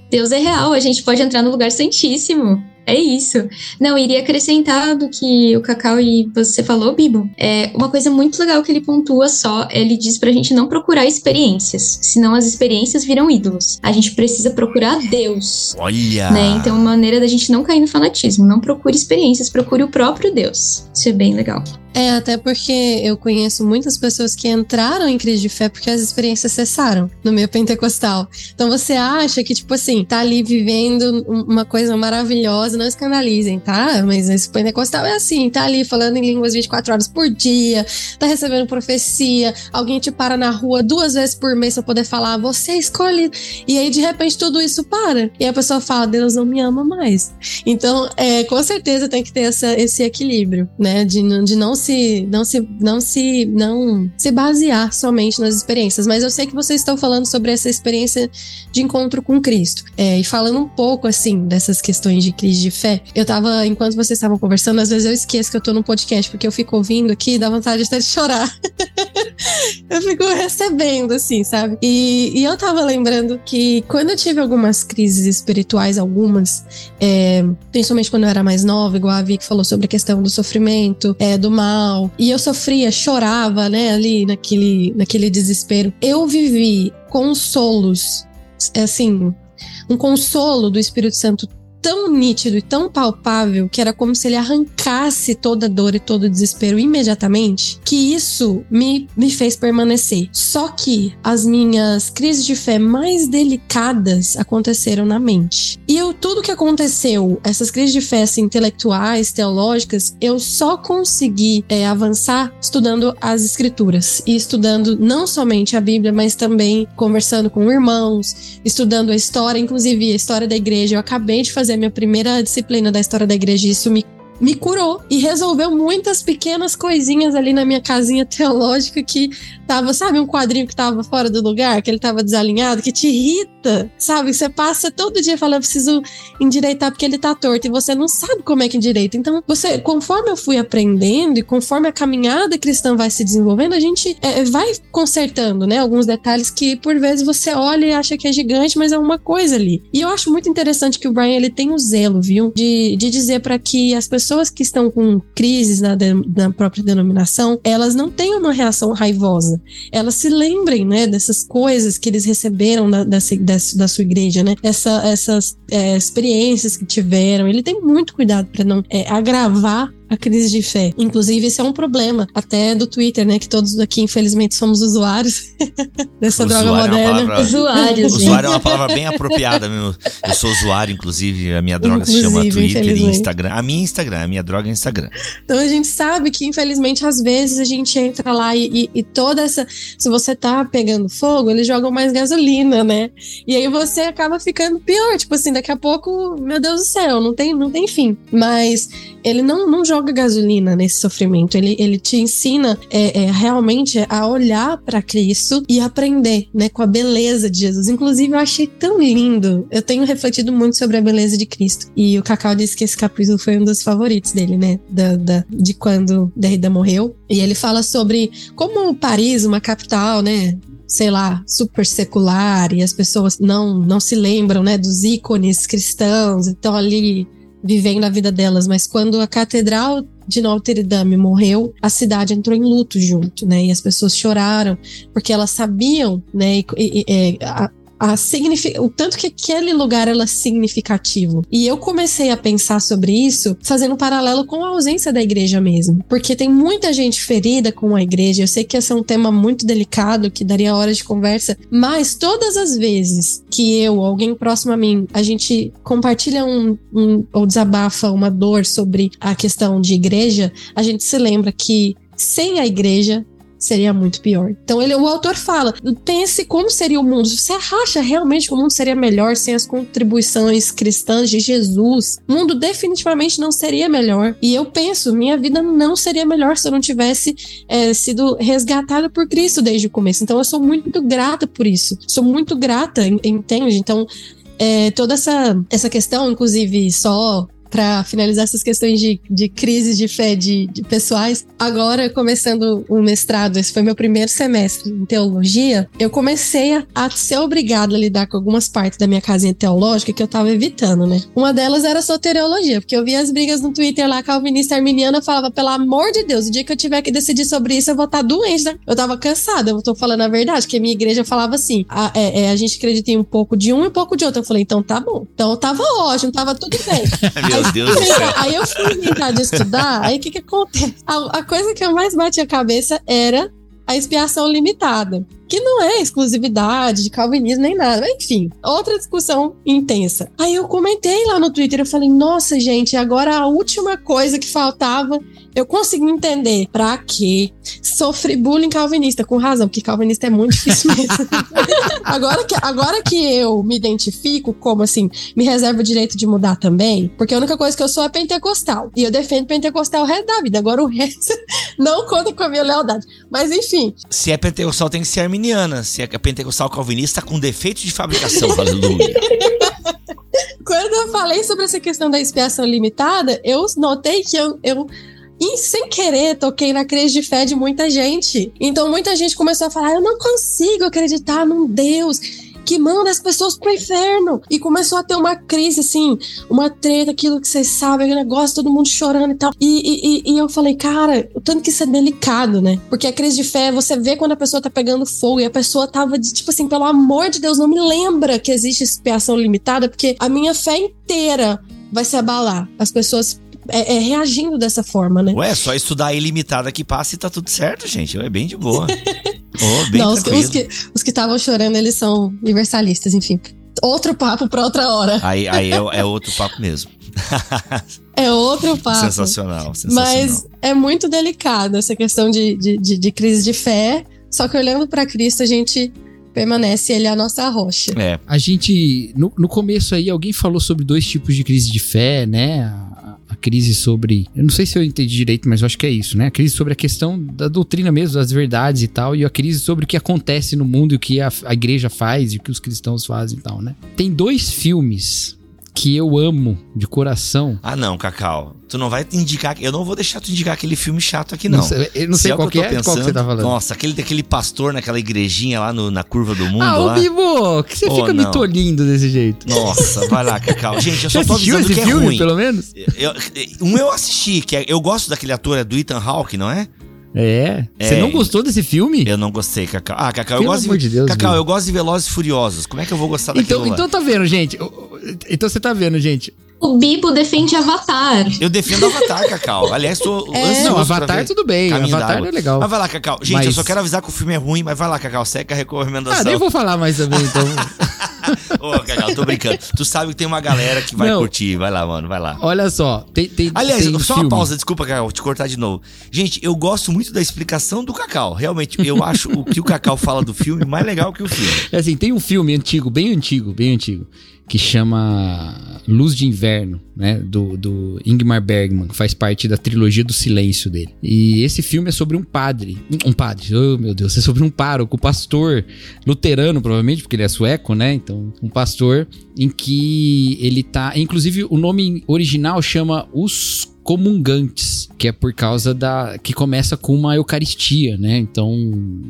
Deus é real, a gente pode entrar no lugar santíssimo. É isso. Não, iria acrescentar do que o Cacau e você falou, Bibo. É uma coisa muito legal que ele pontua só, ele diz pra gente não procurar experiências, senão as experiências viram ídolos. A gente precisa procurar Deus. Olha! Né? Então, uma maneira da gente não cair no fanatismo. Não procure experiências, procure o próprio Deus. Isso é bem legal. É, até porque eu conheço muitas pessoas que entraram em crise de fé porque as experiências cessaram no meio pentecostal. Então você acha que, tipo assim, tá ali vivendo um- uma coisa maravilhosa, não escandalizem, tá? Mas esse pentecostal é assim, tá ali falando em línguas 24 horas por dia, tá recebendo profecia, alguém te para na rua duas vezes por mês pra poder falar, você é escolhido. E aí, de repente, tudo isso para. E a pessoa fala, Deus não me ama mais. Então, é, com certeza tem que ter essa, esse equilíbrio, né? De, de não se, não se, não se, não se basear somente nas experiências. Mas eu sei que vocês estão falando sobre essa experiência de encontro com Cristo. É, e falando um pouco, assim, dessas questões de crise de fé, eu tava, enquanto vocês estavam conversando, às vezes eu esqueço que eu tô no podcast, porque eu fico ouvindo aqui e dá vontade até de chorar. eu fico recebendo, assim, sabe? E, e eu tava lembrando que quando eu tive algumas crises espirituais, algumas, é, principalmente quando eu era mais nova, igual a Vicky falou sobre a questão do sofrimento, é, do mal, e eu sofria, chorava, né, ali naquele, naquele desespero. Eu vivi consolos, assim, um consolo do Espírito Santo tão nítido e tão palpável que era como se ele arrancasse toda dor e todo desespero imediatamente, que isso me, me fez permanecer. Só que as minhas crises de fé mais delicadas aconteceram na mente. E eu, tudo que aconteceu, essas crises de fé assim, intelectuais, teológicas, eu só consegui é, avançar estudando as escrituras e estudando não somente a Bíblia, mas também conversando com irmãos, estudando a história, inclusive a história da igreja. Eu acabei de fazer a minha primeira disciplina da história da igreja e isso me me curou e resolveu muitas pequenas coisinhas ali na minha casinha teológica que tava, sabe, um quadrinho que tava fora do lugar, que ele tava desalinhado, que te irrita, sabe? Você passa todo dia falando, preciso endireitar porque ele tá torto e você não sabe como é que endireita. Então, você, conforme eu fui aprendendo e conforme a caminhada cristã vai se desenvolvendo, a gente é, vai consertando, né? Alguns detalhes que por vezes você olha e acha que é gigante, mas é uma coisa ali. E eu acho muito interessante que o Brian ele tem o zelo, viu? De, de dizer para que as pessoas que estão com crises na, de- na própria denominação, elas não tenham uma reação raivosa. Elas se lembrem, né, dessas coisas que eles receberam da, dessa, dessa- da sua igreja, né? Essa, essas é, experiências que tiveram. Ele tem muito cuidado para não é, agravar a crise de fé. Inclusive, esse é um problema até do Twitter, né? Que todos aqui, infelizmente, somos usuários dessa droga Usuário é uma moderna. palavra- Usuários. Usuário é uma palavra bem apropriada mesmo. Eu sou usuário, inclusive, a minha droga se chama Inclusive, Twitter e. Instagram. A minha Instagram, a minha droga é Instagram. Então a gente sabe que, infelizmente, às vezes a gente entra lá e, e- e toda essa. Se você tá pegando fogo, eles jogam mais gasolina, né? E aí você acaba ficando pior. Tipo assim, daqui a pouco, meu Deus do céu, não tem, não tem fim. Mas ele não, não joga gasolina nesse sofrimento. Ele, ele te ensina é, é, realmente a olhar para Cristo e aprender, né, com a beleza de Jesus. Inclusive, eu achei tão lindo. Eu tenho refletido muito sobre a beleza de Cristo. E o Cacau disse que esse capítulo foi um dos favoritos dele, né? Da, da- de quando Derrida morreu. E ele fala sobre como Paris, uma capital, né? sei lá, super secular e as pessoas não não se lembram, né, dos ícones cristãos, estão ali vivendo a vida delas, mas quando a catedral de Notre Dame morreu, a cidade entrou em luto junto, né? E as pessoas choraram porque elas sabiam, né? E, e- e- a, a o tanto que aquele lugar era significativo. E eu comecei a pensar sobre isso fazendo um paralelo com a ausência da igreja mesmo. Porque tem muita gente ferida com a igreja. Eu sei que esse é um tema muito delicado, que daria horas de conversa, mas todas as vezes que eu, ou alguém próximo a mim, a gente compartilha um, um ou desabafa uma dor sobre a questão de igreja, a gente se lembra que sem a igreja seria muito pior. Então ele, o autor fala: pense como seria o mundo. Você acha realmente que o mundo seria melhor sem as contribuições cristãs de Jesus? O mundo definitivamente não seria melhor. E eu penso, minha vida não seria melhor se eu não tivesse é, sido resgatada por Cristo desde o começo. Então eu sou muito grata por isso. Sou muito grata, entende? Então é, toda essa, essa questão, inclusive, só para finalizar essas questões de, de crise de fé de, de, pessoais. Agora, começando o mestrado, esse foi meu primeiro semestre em teologia, eu comecei a, a ser obrigada a lidar com algumas partes da minha casinha teológica que eu tava evitando, né? Uma delas era soteriologia, porque eu via as brigas no Twitter lá, calvinista arminiana, falava, pelo amor de Deus, o dia que eu tiver que decidir sobre isso, eu vou estar tá doente, né? Eu tava cansada, eu tô falando a verdade, que a minha igreja falava assim, a, é, é, a gente acredita em um pouco de um e um pouco de outro. Eu falei, então tá bom. Então tava ótimo, tava tudo bem. Meu Deus do céu. Aí eu fui inventar de estudar, aí o que que acontece? A, a coisa que eu mais bati a cabeça era a expiação limitada, que não é exclusividade de calvinismo nem nada, enfim, outra discussão intensa. Aí eu comentei lá no Twitter, eu falei: "Nossa, gente, agora a última coisa que faltava eu consegui entender para que sofri bullying calvinista, com razão, porque calvinista é muito difícil mesmo. agora, que, agora que eu me identifico como assim, me reservo o direito de mudar também, porque a única coisa que eu sou é pentecostal. E eu defendo pentecostal o resto da vida. Agora o resto não conta com a minha lealdade. Mas enfim. Se é pentecostal, tem que ser arminiana. Se é pentecostal calvinista, com defeito de fabricação. Aleluia. Quando eu falei sobre essa questão da expiação limitada, eu notei que eu, eu e sem querer, toquei na crise de fé de muita gente. Então muita gente começou a falar: eu não consigo acreditar num Deus que manda as pessoas pro inferno. E começou a ter uma crise, assim, uma treta, aquilo que vocês sabem, aquele negócio, todo mundo chorando e tal. E, e, e eu falei, cara, o tanto que isso é delicado, né? Porque a crise de fé, você vê quando a pessoa tá pegando fogo e a pessoa tava, de, tipo assim, pelo amor de Deus, não me lembra que existe expiação limitada, porque a minha fé inteira vai se abalar. As pessoas é, é, reagindo dessa forma, né? Ué, só estudar a ilimitada que passa e tá tudo certo, gente. É bem de boa. oh, bem Não, os, os, que os que estavam chorando, eles são universalistas, enfim. Outro papo pra outra hora. Aí, aí é, é outro papo mesmo. é outro papo. Sensacional, sensacional. Mas é muito delicado essa questão de, de, de, de crise de fé. Só que olhando para Cristo, a gente permanece ele a nossa rocha. É. A gente, no, no começo aí, alguém falou sobre dois tipos de crise de fé, né? Crise sobre. Eu não sei se eu entendi direito, mas eu acho que é isso, né? A crise sobre a questão da doutrina mesmo, das verdades e tal, e a crise sobre o que acontece no mundo e o que a, a igreja faz e o que os cristãos fazem e tal, né? Tem dois filmes que eu amo de coração. Ah, não, Cacau. Tu não vai te indicar. Eu não vou deixar tu indicar aquele filme chato aqui, não. não sei, eu não sei é qual que, é, pensando, qual que você tá falando. Nossa, aquele daquele pastor naquela igrejinha lá no, na curva do mundo. Ah, lá. ô Bibo, que você oh, fica não. me tolindo desse jeito. Nossa, vai lá, Cacau. Gente, eu só tô avisando esse que é filme, ruim. pelo menos? Eu, um eu assisti, que é, eu gosto daquele ator, é do Ethan Hawke, não é? É. Você é, não gostou desse filme? Eu não gostei, Cacau. Ah, Cacau, Pelo eu gosto de, Deus, Cacau, eu gosto de Velozes e Furiosos. Como é que eu vou gostar daquilo então, Então tá vendo, gente? Então você tá vendo, gente? O Bibo defende Avatar. Eu defendo Avatar, Cacau. Aliás, tô é. Não, Avatar tudo bem. Avatar é legal. Mas vai lá, Cacau. Gente, mas... eu só quero avisar que o filme é ruim, mas vai lá, Cacau. Seca a recomendação. Ah, nem vou falar mais também, então. Ô, Cacau, tô brincando. Tu sabe que tem uma galera que vai não. curtir. Vai lá, mano, vai lá. Olha só, tem. tem Aliás, tem só filme. uma pausa, desculpa, Cacau, vou te cortar de novo. Gente, eu gosto muito da explicação do Cacau. Realmente, eu acho o que o Cacau fala do filme mais legal que o filme. É assim, tem um filme antigo, bem antigo, bem antigo que chama Luz de Inverno, né? Do, do Ingmar Bergman, que faz parte da trilogia do silêncio dele. E esse filme é sobre um padre. Um padre, oh meu Deus, é sobre um pároco, um pastor luterano, provavelmente, porque ele é sueco, né? Então, um pastor em que ele tá. Inclusive, o nome original chama Os comungantes, que é por causa da que começa com uma eucaristia, né? Então,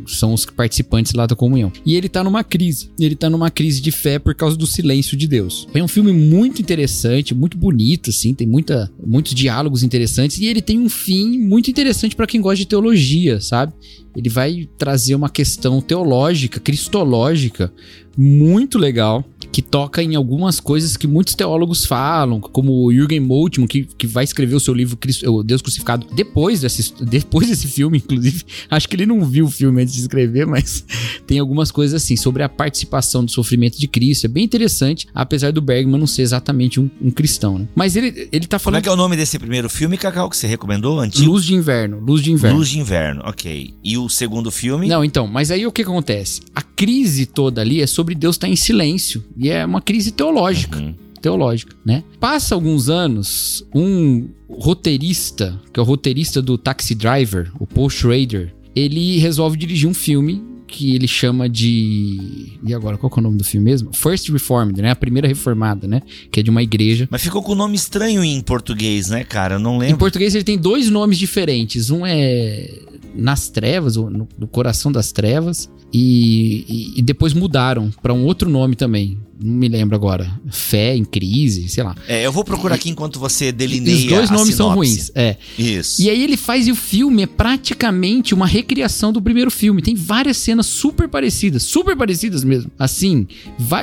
são os participantes lá da comunhão. E ele tá numa crise. Ele tá numa crise de fé por causa do silêncio de Deus. É um filme muito interessante, muito bonito assim, tem muita muitos diálogos interessantes e ele tem um fim muito interessante para quem gosta de teologia, sabe? Ele vai trazer uma questão teológica, cristológica muito legal que toca em algumas coisas que muitos teólogos falam, como o Jürgen Moltmann, que, que vai escrever o seu livro Cristo, Deus Crucificado depois desse, depois desse filme, inclusive. Acho que ele não viu o filme antes de escrever, mas tem algumas coisas assim sobre a participação do sofrimento de Cristo. É bem interessante, apesar do Bergman não ser exatamente um, um cristão, né? Mas ele, ele tá falando. Como é que é o nome desse primeiro filme, Cacau, que você recomendou? Antigo? Luz de Inverno. Luz de Inverno. Luz de Inverno, ok. E o segundo filme? Não, então, mas aí o que acontece? A crise toda ali é sobre Deus estar em silêncio. E é uma crise teológica. Uhum teológica, né? Passa alguns anos, um roteirista, que é o roteirista do Taxi Driver, o Paul Schrader, ele resolve dirigir um filme que ele chama de. E agora, qual é o nome do filme mesmo? First Reformed, né? A primeira reformada, né? Que é de uma igreja. Mas ficou com um nome estranho em português, né, cara? Eu não lembro. Em português ele tem dois nomes diferentes. Um é Nas Trevas, ou no, no Coração das Trevas. E, e, e depois mudaram para um outro nome também não me lembro agora. Fé em crise, sei lá. É, eu vou procurar aqui enquanto você delineia. Os dois nomes são ruins. É. Isso. E aí ele faz e o filme é praticamente uma recriação do primeiro filme. Tem várias cenas super parecidas, super parecidas mesmo. Assim,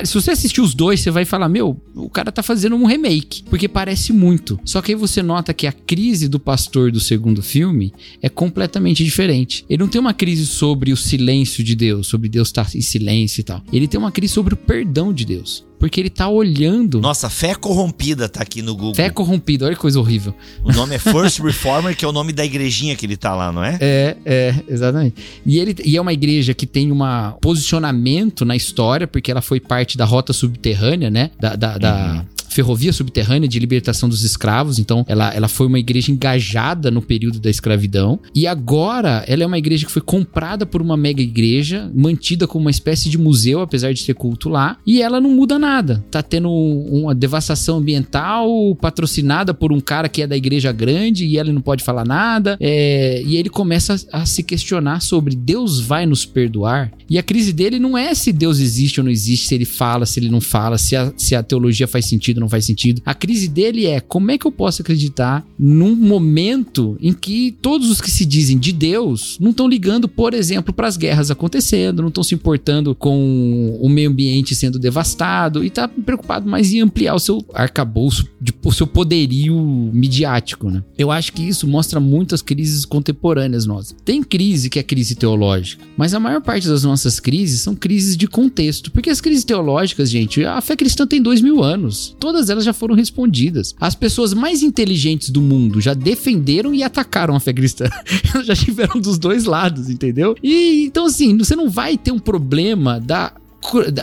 se você assistir os dois, você vai falar: Meu, o cara tá fazendo um remake. Porque parece muito. Só que aí você nota que a crise do pastor do segundo filme é completamente diferente. Ele não tem uma crise sobre o silêncio de Deus, sobre Deus estar em silêncio e tal. Ele tem uma crise sobre o perdão de Deus. Porque ele tá olhando. Nossa, Fé Corrompida tá aqui no Google. Fé Corrompida, olha que coisa horrível. O nome é First Reformer, que é o nome da igrejinha que ele tá lá, não é? É, é, exatamente. E, ele, e é uma igreja que tem um posicionamento na história, porque ela foi parte da rota subterrânea, né? Da, da, uhum. Ferrovia subterrânea de libertação dos escravos. Então, ela, ela foi uma igreja engajada no período da escravidão. E agora, ela é uma igreja que foi comprada por uma mega igreja, mantida como uma espécie de museu, apesar de ter culto lá. E ela não muda nada. Tá tendo uma devastação ambiental patrocinada por um cara que é da igreja grande e ela não pode falar nada. É, e ele começa a se questionar sobre Deus vai nos perdoar. E a crise dele não é se Deus existe ou não existe, se ele fala, se ele não fala, se a, se a teologia faz sentido sentido, não faz sentido. A crise dele é como é que eu posso acreditar num momento em que todos os que se dizem de Deus não estão ligando, por exemplo, para as guerras acontecendo, não estão se importando com o meio ambiente sendo devastado e tá preocupado mais em ampliar o seu arcabouço, o seu poderio midiático, né? Eu acho que isso mostra muitas crises contemporâneas nossas. Tem crise que é crise teológica, mas a maior parte das nossas crises são crises de contexto, porque as crises teológicas, gente, a fé cristã tem dois mil anos todas elas já foram respondidas. As pessoas mais inteligentes do mundo já defenderam e atacaram a fé cristã. Elas já tiveram dos dois lados, entendeu? E então, assim, você não vai ter um problema da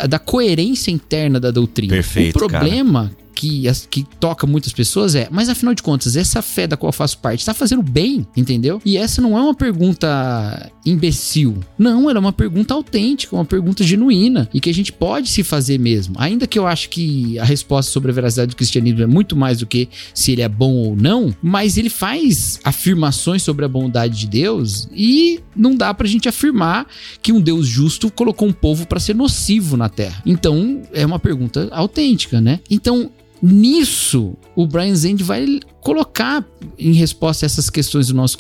da, coerência interna da doutrina. Perfeito. O problema cara que, que toca muitas pessoas é, mas afinal de contas, essa fé da qual eu faço parte está fazendo bem, entendeu? E essa não é uma pergunta imbecil. Não, ela é uma pergunta autêntica, uma pergunta genuína e que a gente pode se fazer mesmo. Ainda que eu acho que a resposta sobre a veracidade do cristianismo é muito mais do que se ele é bom ou não, mas ele faz afirmações sobre a bondade de Deus e não dá pra gente afirmar que um Deus justo colocou um povo para ser nocivo na terra. Então, é uma pergunta autêntica, né? Então, nisso, o Brian Zend vai colocar em resposta a essas questões do nosso,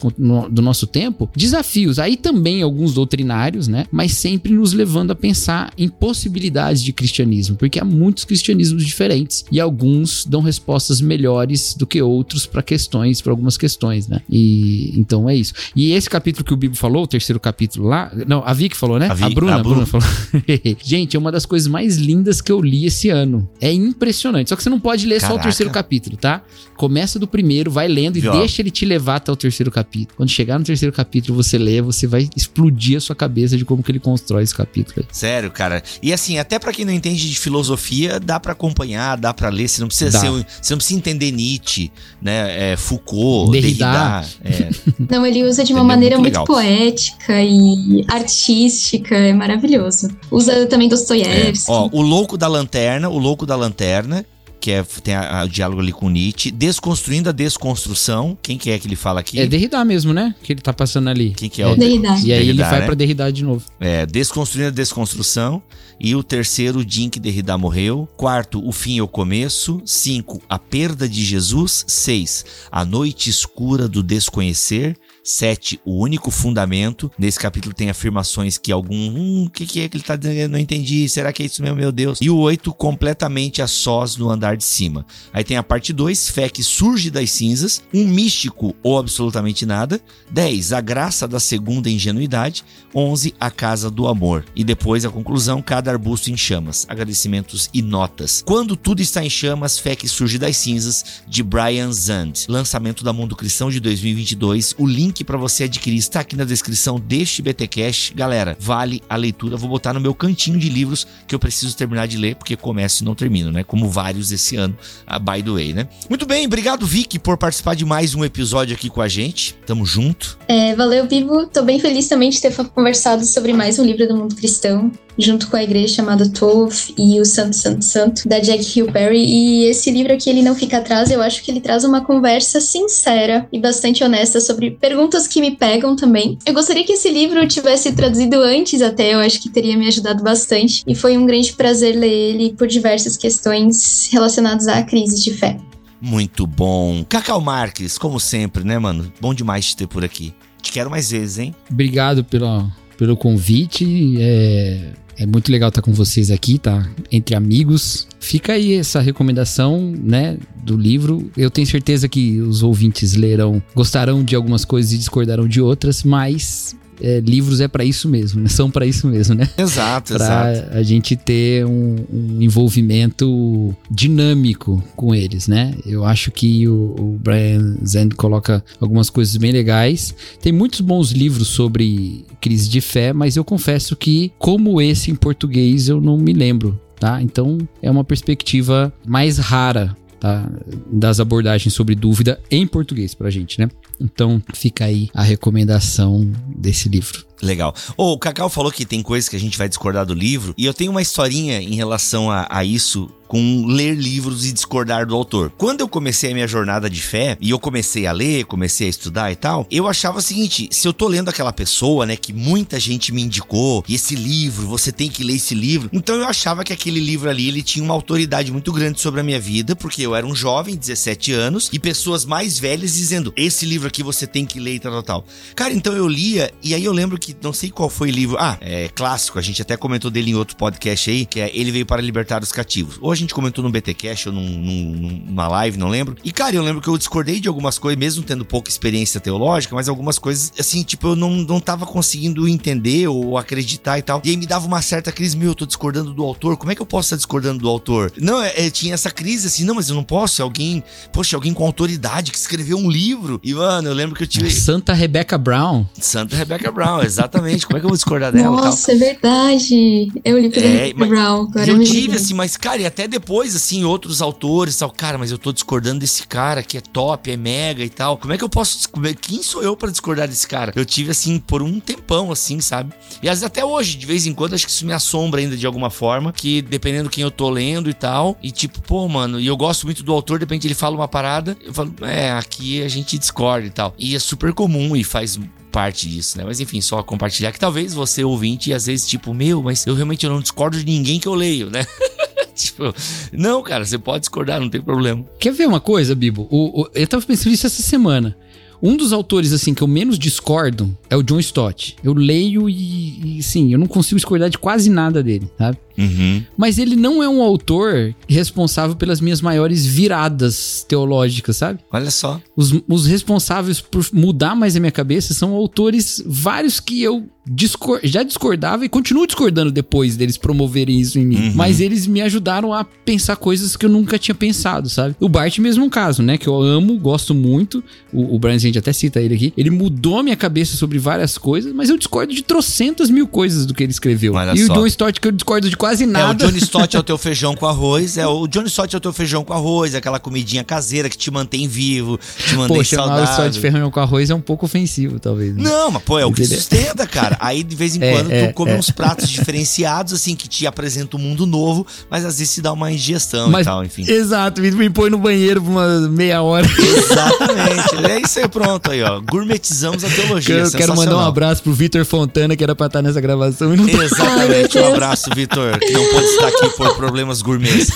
do nosso tempo desafios. Aí também alguns doutrinários, né? Mas sempre nos levando a pensar em possibilidades de cristianismo, porque há muitos cristianismos diferentes e alguns dão respostas melhores do que outros para questões, para algumas questões, né? E então é isso. E esse capítulo que o Bibo falou, o terceiro capítulo lá, não, a Vic falou, né? A, a Bruna, a Bruna falou. Gente, é uma das coisas mais lindas que eu li esse ano. É impressionante. Só que você não pode ler Caraca. só o terceiro capítulo, tá? Começa do primeiro, vai lendo e Viu? deixa ele te levar até o terceiro capítulo. Quando chegar no terceiro capítulo, você lê, você vai explodir a sua cabeça de como que ele constrói esse capítulo. Aí. Sério, cara. E assim, até para quem não entende de filosofia, dá para acompanhar, dá para ler. Você não precisa ser, você não precisa entender Nietzsche, né? É, Foucault, Derrida. Derrida é. Não, ele usa de uma maneira muito, muito poética e artística, é maravilhoso. Usa também Dostoiévski. É. Ó, o louco da lanterna, o louco da lanterna, que é, tem o diálogo ali com Nietzsche, desconstruindo a desconstrução. Quem que é que ele fala aqui? É Derrida mesmo, né? Que ele tá passando ali. Quem que é, é o Derrida? E aí Derrida, ele vai né? pra Derrida de novo. É, desconstruindo a desconstrução. E o terceiro, o dia em que Derrida morreu. Quarto, o fim e o começo. Cinco, a perda de Jesus. Seis, a noite escura do desconhecer. 7, o único fundamento. Nesse capítulo tem afirmações que algum. Hum, o que, que é que ele tá dizendo? Não entendi. Será que é isso mesmo, meu Deus? E o 8, completamente a sós no andar de cima. Aí tem a parte 2, fé que surge das cinzas, um místico ou absolutamente nada. 10, a graça da segunda ingenuidade. 11, a casa do amor. E depois a conclusão, cada arbusto em chamas. Agradecimentos e notas. Quando tudo está em chamas, fé que surge das cinzas, de Brian Zand. Lançamento da Mundo Cristão de 2022. O link para você adquirir está aqui na descrição deste BTcast. Galera, vale a leitura. Vou botar no meu cantinho de livros que eu preciso terminar de ler, porque começo e não termino, né? Como vários esse ano, a by the way, né? Muito bem, obrigado, Vicky, por participar de mais um episódio aqui com a gente. Tamo junto. É, valeu, Vivo. Tô bem feliz também de ter conversado sobre mais um livro do mundo cristão junto com a igreja chamada Tove e o Santo Santo Santo, da Jack Hill Perry. E esse livro aqui, ele não fica atrás, eu acho que ele traz uma conversa sincera e bastante honesta sobre perguntas que me pegam também. Eu gostaria que esse livro tivesse traduzido antes até, eu acho que teria me ajudado bastante. E foi um grande prazer ler ele por diversas questões relacionadas à crise de fé. Muito bom. Cacau Marques, como sempre, né, mano? Bom demais te ter por aqui. Te quero mais vezes, hein? Obrigado pelo, pelo convite. É é muito legal estar com vocês aqui, tá? Entre amigos. Fica aí essa recomendação, né, do livro. Eu tenho certeza que os ouvintes lerão, gostarão de algumas coisas e discordarão de outras, mas é, livros é para isso mesmo, né? São para isso mesmo, né? Exato, pra exato. a gente ter um, um, envolvimento dinâmico com eles, né? Eu acho que o, o Brian Zand coloca algumas coisas bem legais. Tem muitos bons livros sobre crise de fé, mas eu confesso que, como esse em português, eu não me lembro. Tá? Então é uma perspectiva mais rara tá? das abordagens sobre dúvida em português pra gente, né? Então fica aí a recomendação desse livro. Legal. Oh, o Cacau falou que tem coisas que a gente vai discordar do livro, e eu tenho uma historinha em relação a, a isso com ler livros e discordar do autor. Quando eu comecei a minha jornada de fé e eu comecei a ler, comecei a estudar e tal, eu achava o seguinte: se eu tô lendo aquela pessoa, né, que muita gente me indicou, e esse livro, você tem que ler esse livro, então eu achava que aquele livro ali ele tinha uma autoridade muito grande sobre a minha vida, porque eu era um jovem, 17 anos, e pessoas mais velhas dizendo: esse livro aqui você tem que ler e tal, tal, tal. Cara, então eu lia, e aí eu lembro que não sei qual foi o livro. Ah, é clássico, a gente até comentou dele em outro podcast aí, que é Ele Veio para Libertar os Cativos. Ou a gente comentou no BTcast ou num, num, numa live, não lembro. E cara, eu lembro que eu discordei de algumas coisas, mesmo tendo pouca experiência teológica, mas algumas coisas, assim, tipo, eu não, não tava conseguindo entender ou acreditar e tal. E aí me dava uma certa crise, meu, eu tô discordando do autor, como é que eu posso estar discordando do autor? Não, é, é, tinha essa crise assim, não, mas eu não posso, é alguém, poxa, alguém com autoridade que escreveu um livro. E, mano, eu lembro que eu tive. Santa Rebecca Brown. Santa Rebecca Brown, exatamente. Como é que eu vou discordar dela? Nossa, é verdade. Eu li é, Brown. Agora eu tive, assim, mas, cara, e até depois, assim, outros autores tal, cara, mas eu tô discordando desse cara que é top, é mega e tal. Como é que eu posso. Quem sou eu para discordar desse cara? Eu tive, assim, por um tempão, assim, sabe? E às vezes até hoje, de vez em quando, acho que isso me assombra ainda de alguma forma, que dependendo quem eu tô lendo e tal, e tipo, pô, mano, e eu gosto muito do autor, de repente ele fala uma parada, eu falo, é, aqui a gente discorda e tal. E é super comum e faz parte disso, né? Mas enfim, só compartilhar que talvez você ouvinte, às vezes, tipo, meu, mas eu realmente não discordo de ninguém que eu leio, né? tipo, não, cara, você pode discordar, não tem problema. Quer ver uma coisa, Bibo? O, o, eu tava pensando isso essa semana. Um dos autores, assim, que eu menos discordo é o John Stott. Eu leio e, e sim, eu não consigo discordar de quase nada dele, sabe? Uhum. Mas ele não é um autor responsável pelas minhas maiores viradas teológicas, sabe? Olha só. Os, os responsáveis por mudar mais a minha cabeça são autores vários que eu discor já discordava e continuo discordando depois deles promoverem isso em mim. Uhum. Mas eles me ajudaram a pensar coisas que eu nunca tinha pensado, sabe? O Bart, mesmo um caso, né? Que eu amo, gosto muito. O, o Brian, gente até cita ele aqui. Ele mudou a minha cabeça sobre várias coisas, mas eu discordo de trocentas mil coisas do que ele escreveu. Olha e só. o John Stott, que eu discordo de quase nada. É, o Johnny Stott é o teu feijão com arroz. É, o Johnny Stott é o teu feijão com arroz, aquela comidinha caseira que te mantém vivo, te mantém pô, saudável. Chamar o Stott feijão com arroz é um pouco ofensivo, talvez. Né? Não, mas pô, é o que sustenta, cara. Aí de vez em é, quando é, tu come é. uns pratos diferenciados, assim, que te apresenta um mundo novo, mas às vezes te dá uma indigestão mas, e tal, enfim. Exato, me põe no banheiro por uma meia hora. Exatamente. é isso aí, pronto aí, ó. Gourmetizamos a teologia. Eu quero mandar um abraço pro Vitor Fontana, que era pra estar nessa gravação. Tá. Exatamente. um abraço, Vitor, que não pode estar aqui por problemas gourmets.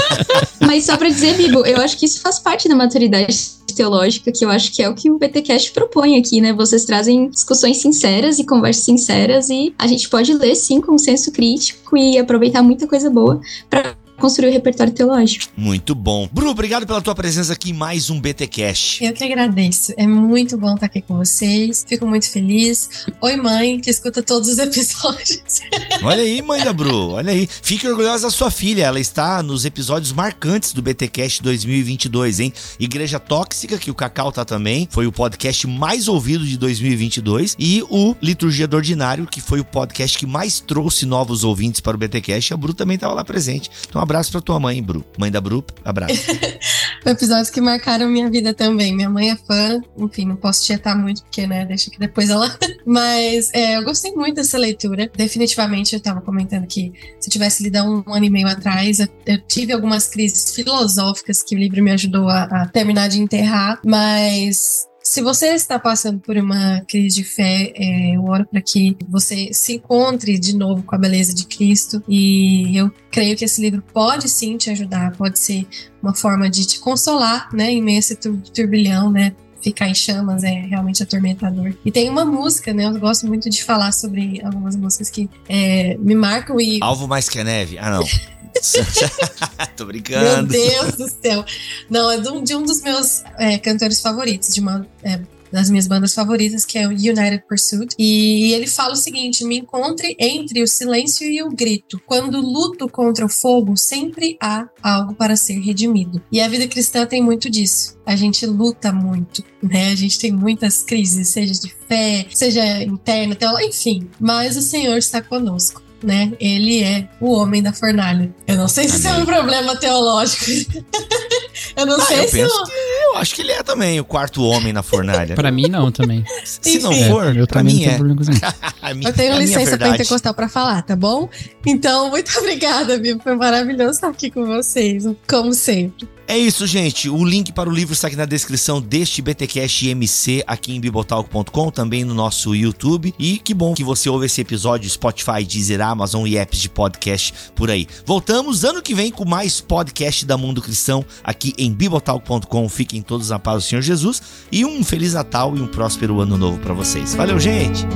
Mas só pra dizer, Bibo, eu acho que isso faz parte da maturidade teológica, que eu acho que é o que o BTcast propõe aqui, né? Vocês trazem discussões sinceras e conversas sinceras e a gente pode ler sim com senso crítico e aproveitar muita coisa boa para construir o repertório teológico. Muito bom. Bru, obrigado pela tua presença aqui em mais um BTcast. Eu que agradeço. É muito bom estar aqui com vocês. Fico muito feliz. Oi, mãe, que escuta todos os episódios. Olha aí, mãe da Bru. Olha aí. Fique orgulhosa da sua filha. Ela está nos episódios marcantes do BTcast 2022, hein? Igreja Tóxica, que o Cacau tá também, foi o podcast mais ouvido de 2022 e o Liturgia do Ordinário, que foi o podcast que mais trouxe novos ouvintes para o BTcast. A Bru também estava lá presente. Então, abraço pra tua mãe, Bru. Mãe da Bru, abraço. Episódios que marcaram minha vida também. Minha mãe é fã, enfim, não posso tietar muito, porque, né, deixa que depois ela. Mas é, eu gostei muito dessa leitura. Definitivamente, eu tava comentando que se eu tivesse lido um, um ano e meio atrás, eu, eu, tive algumas crises filosóficas que o livro me ajudou a, a terminar de enterrar, mas se você está passando por uma crise de fé, é, eu oro para que você se encontre de novo com a beleza de Cristo. E eu creio que esse livro pode sim te ajudar, pode ser uma forma de te consolar, né, em meio a esse turbilhão, né, ficar em chamas é realmente atormentador. E tem uma música, né? Eu gosto muito de falar sobre algumas músicas que é, me marcam e. Alvo mais que a neve? Ah, não. Tô brincando. Meu Deus do céu. Não, é de um, de um dos meus é, cantores favoritos, de uma é, das minhas bandas favoritas, que é o United Pursuit. E ele fala o seguinte: me encontre entre o silêncio e o grito. Quando luto contra o fogo, sempre há algo para ser redimido. E a vida cristã tem muito disso. A gente luta muito, né? A gente tem muitas crises, seja de fé, seja interna, enfim. Mas o Senhor está conosco né? Ele é o homem da fornalha. Eu não sei se isso é um problema teológico. eu não ah, sei eu se. Penso eu... Eu acho que ele é também o quarto homem na fornalha. pra mim, não, também. se não for, é, eu pra mim é. eu tenho licença pra pentecostal pra falar, tá bom? Então, muito obrigada, viu? Foi maravilhoso estar aqui com vocês, como sempre. É isso, gente. O link para o livro está aqui na descrição deste BTcast MC aqui em bibotalk.com, também no nosso YouTube. E que bom que você ouve esse episódio Spotify, Deezer, Amazon e apps de podcast por aí. Voltamos ano que vem com mais podcast da Mundo Cristão aqui em bibotalk.com. Fiquem todos na paz do Senhor Jesus e um feliz Natal e um próspero ano novo para vocês. Valeu, gente.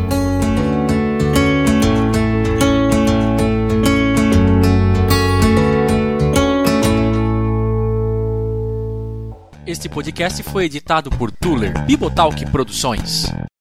Este podcast foi editado por Tuller Bibotalk Produções.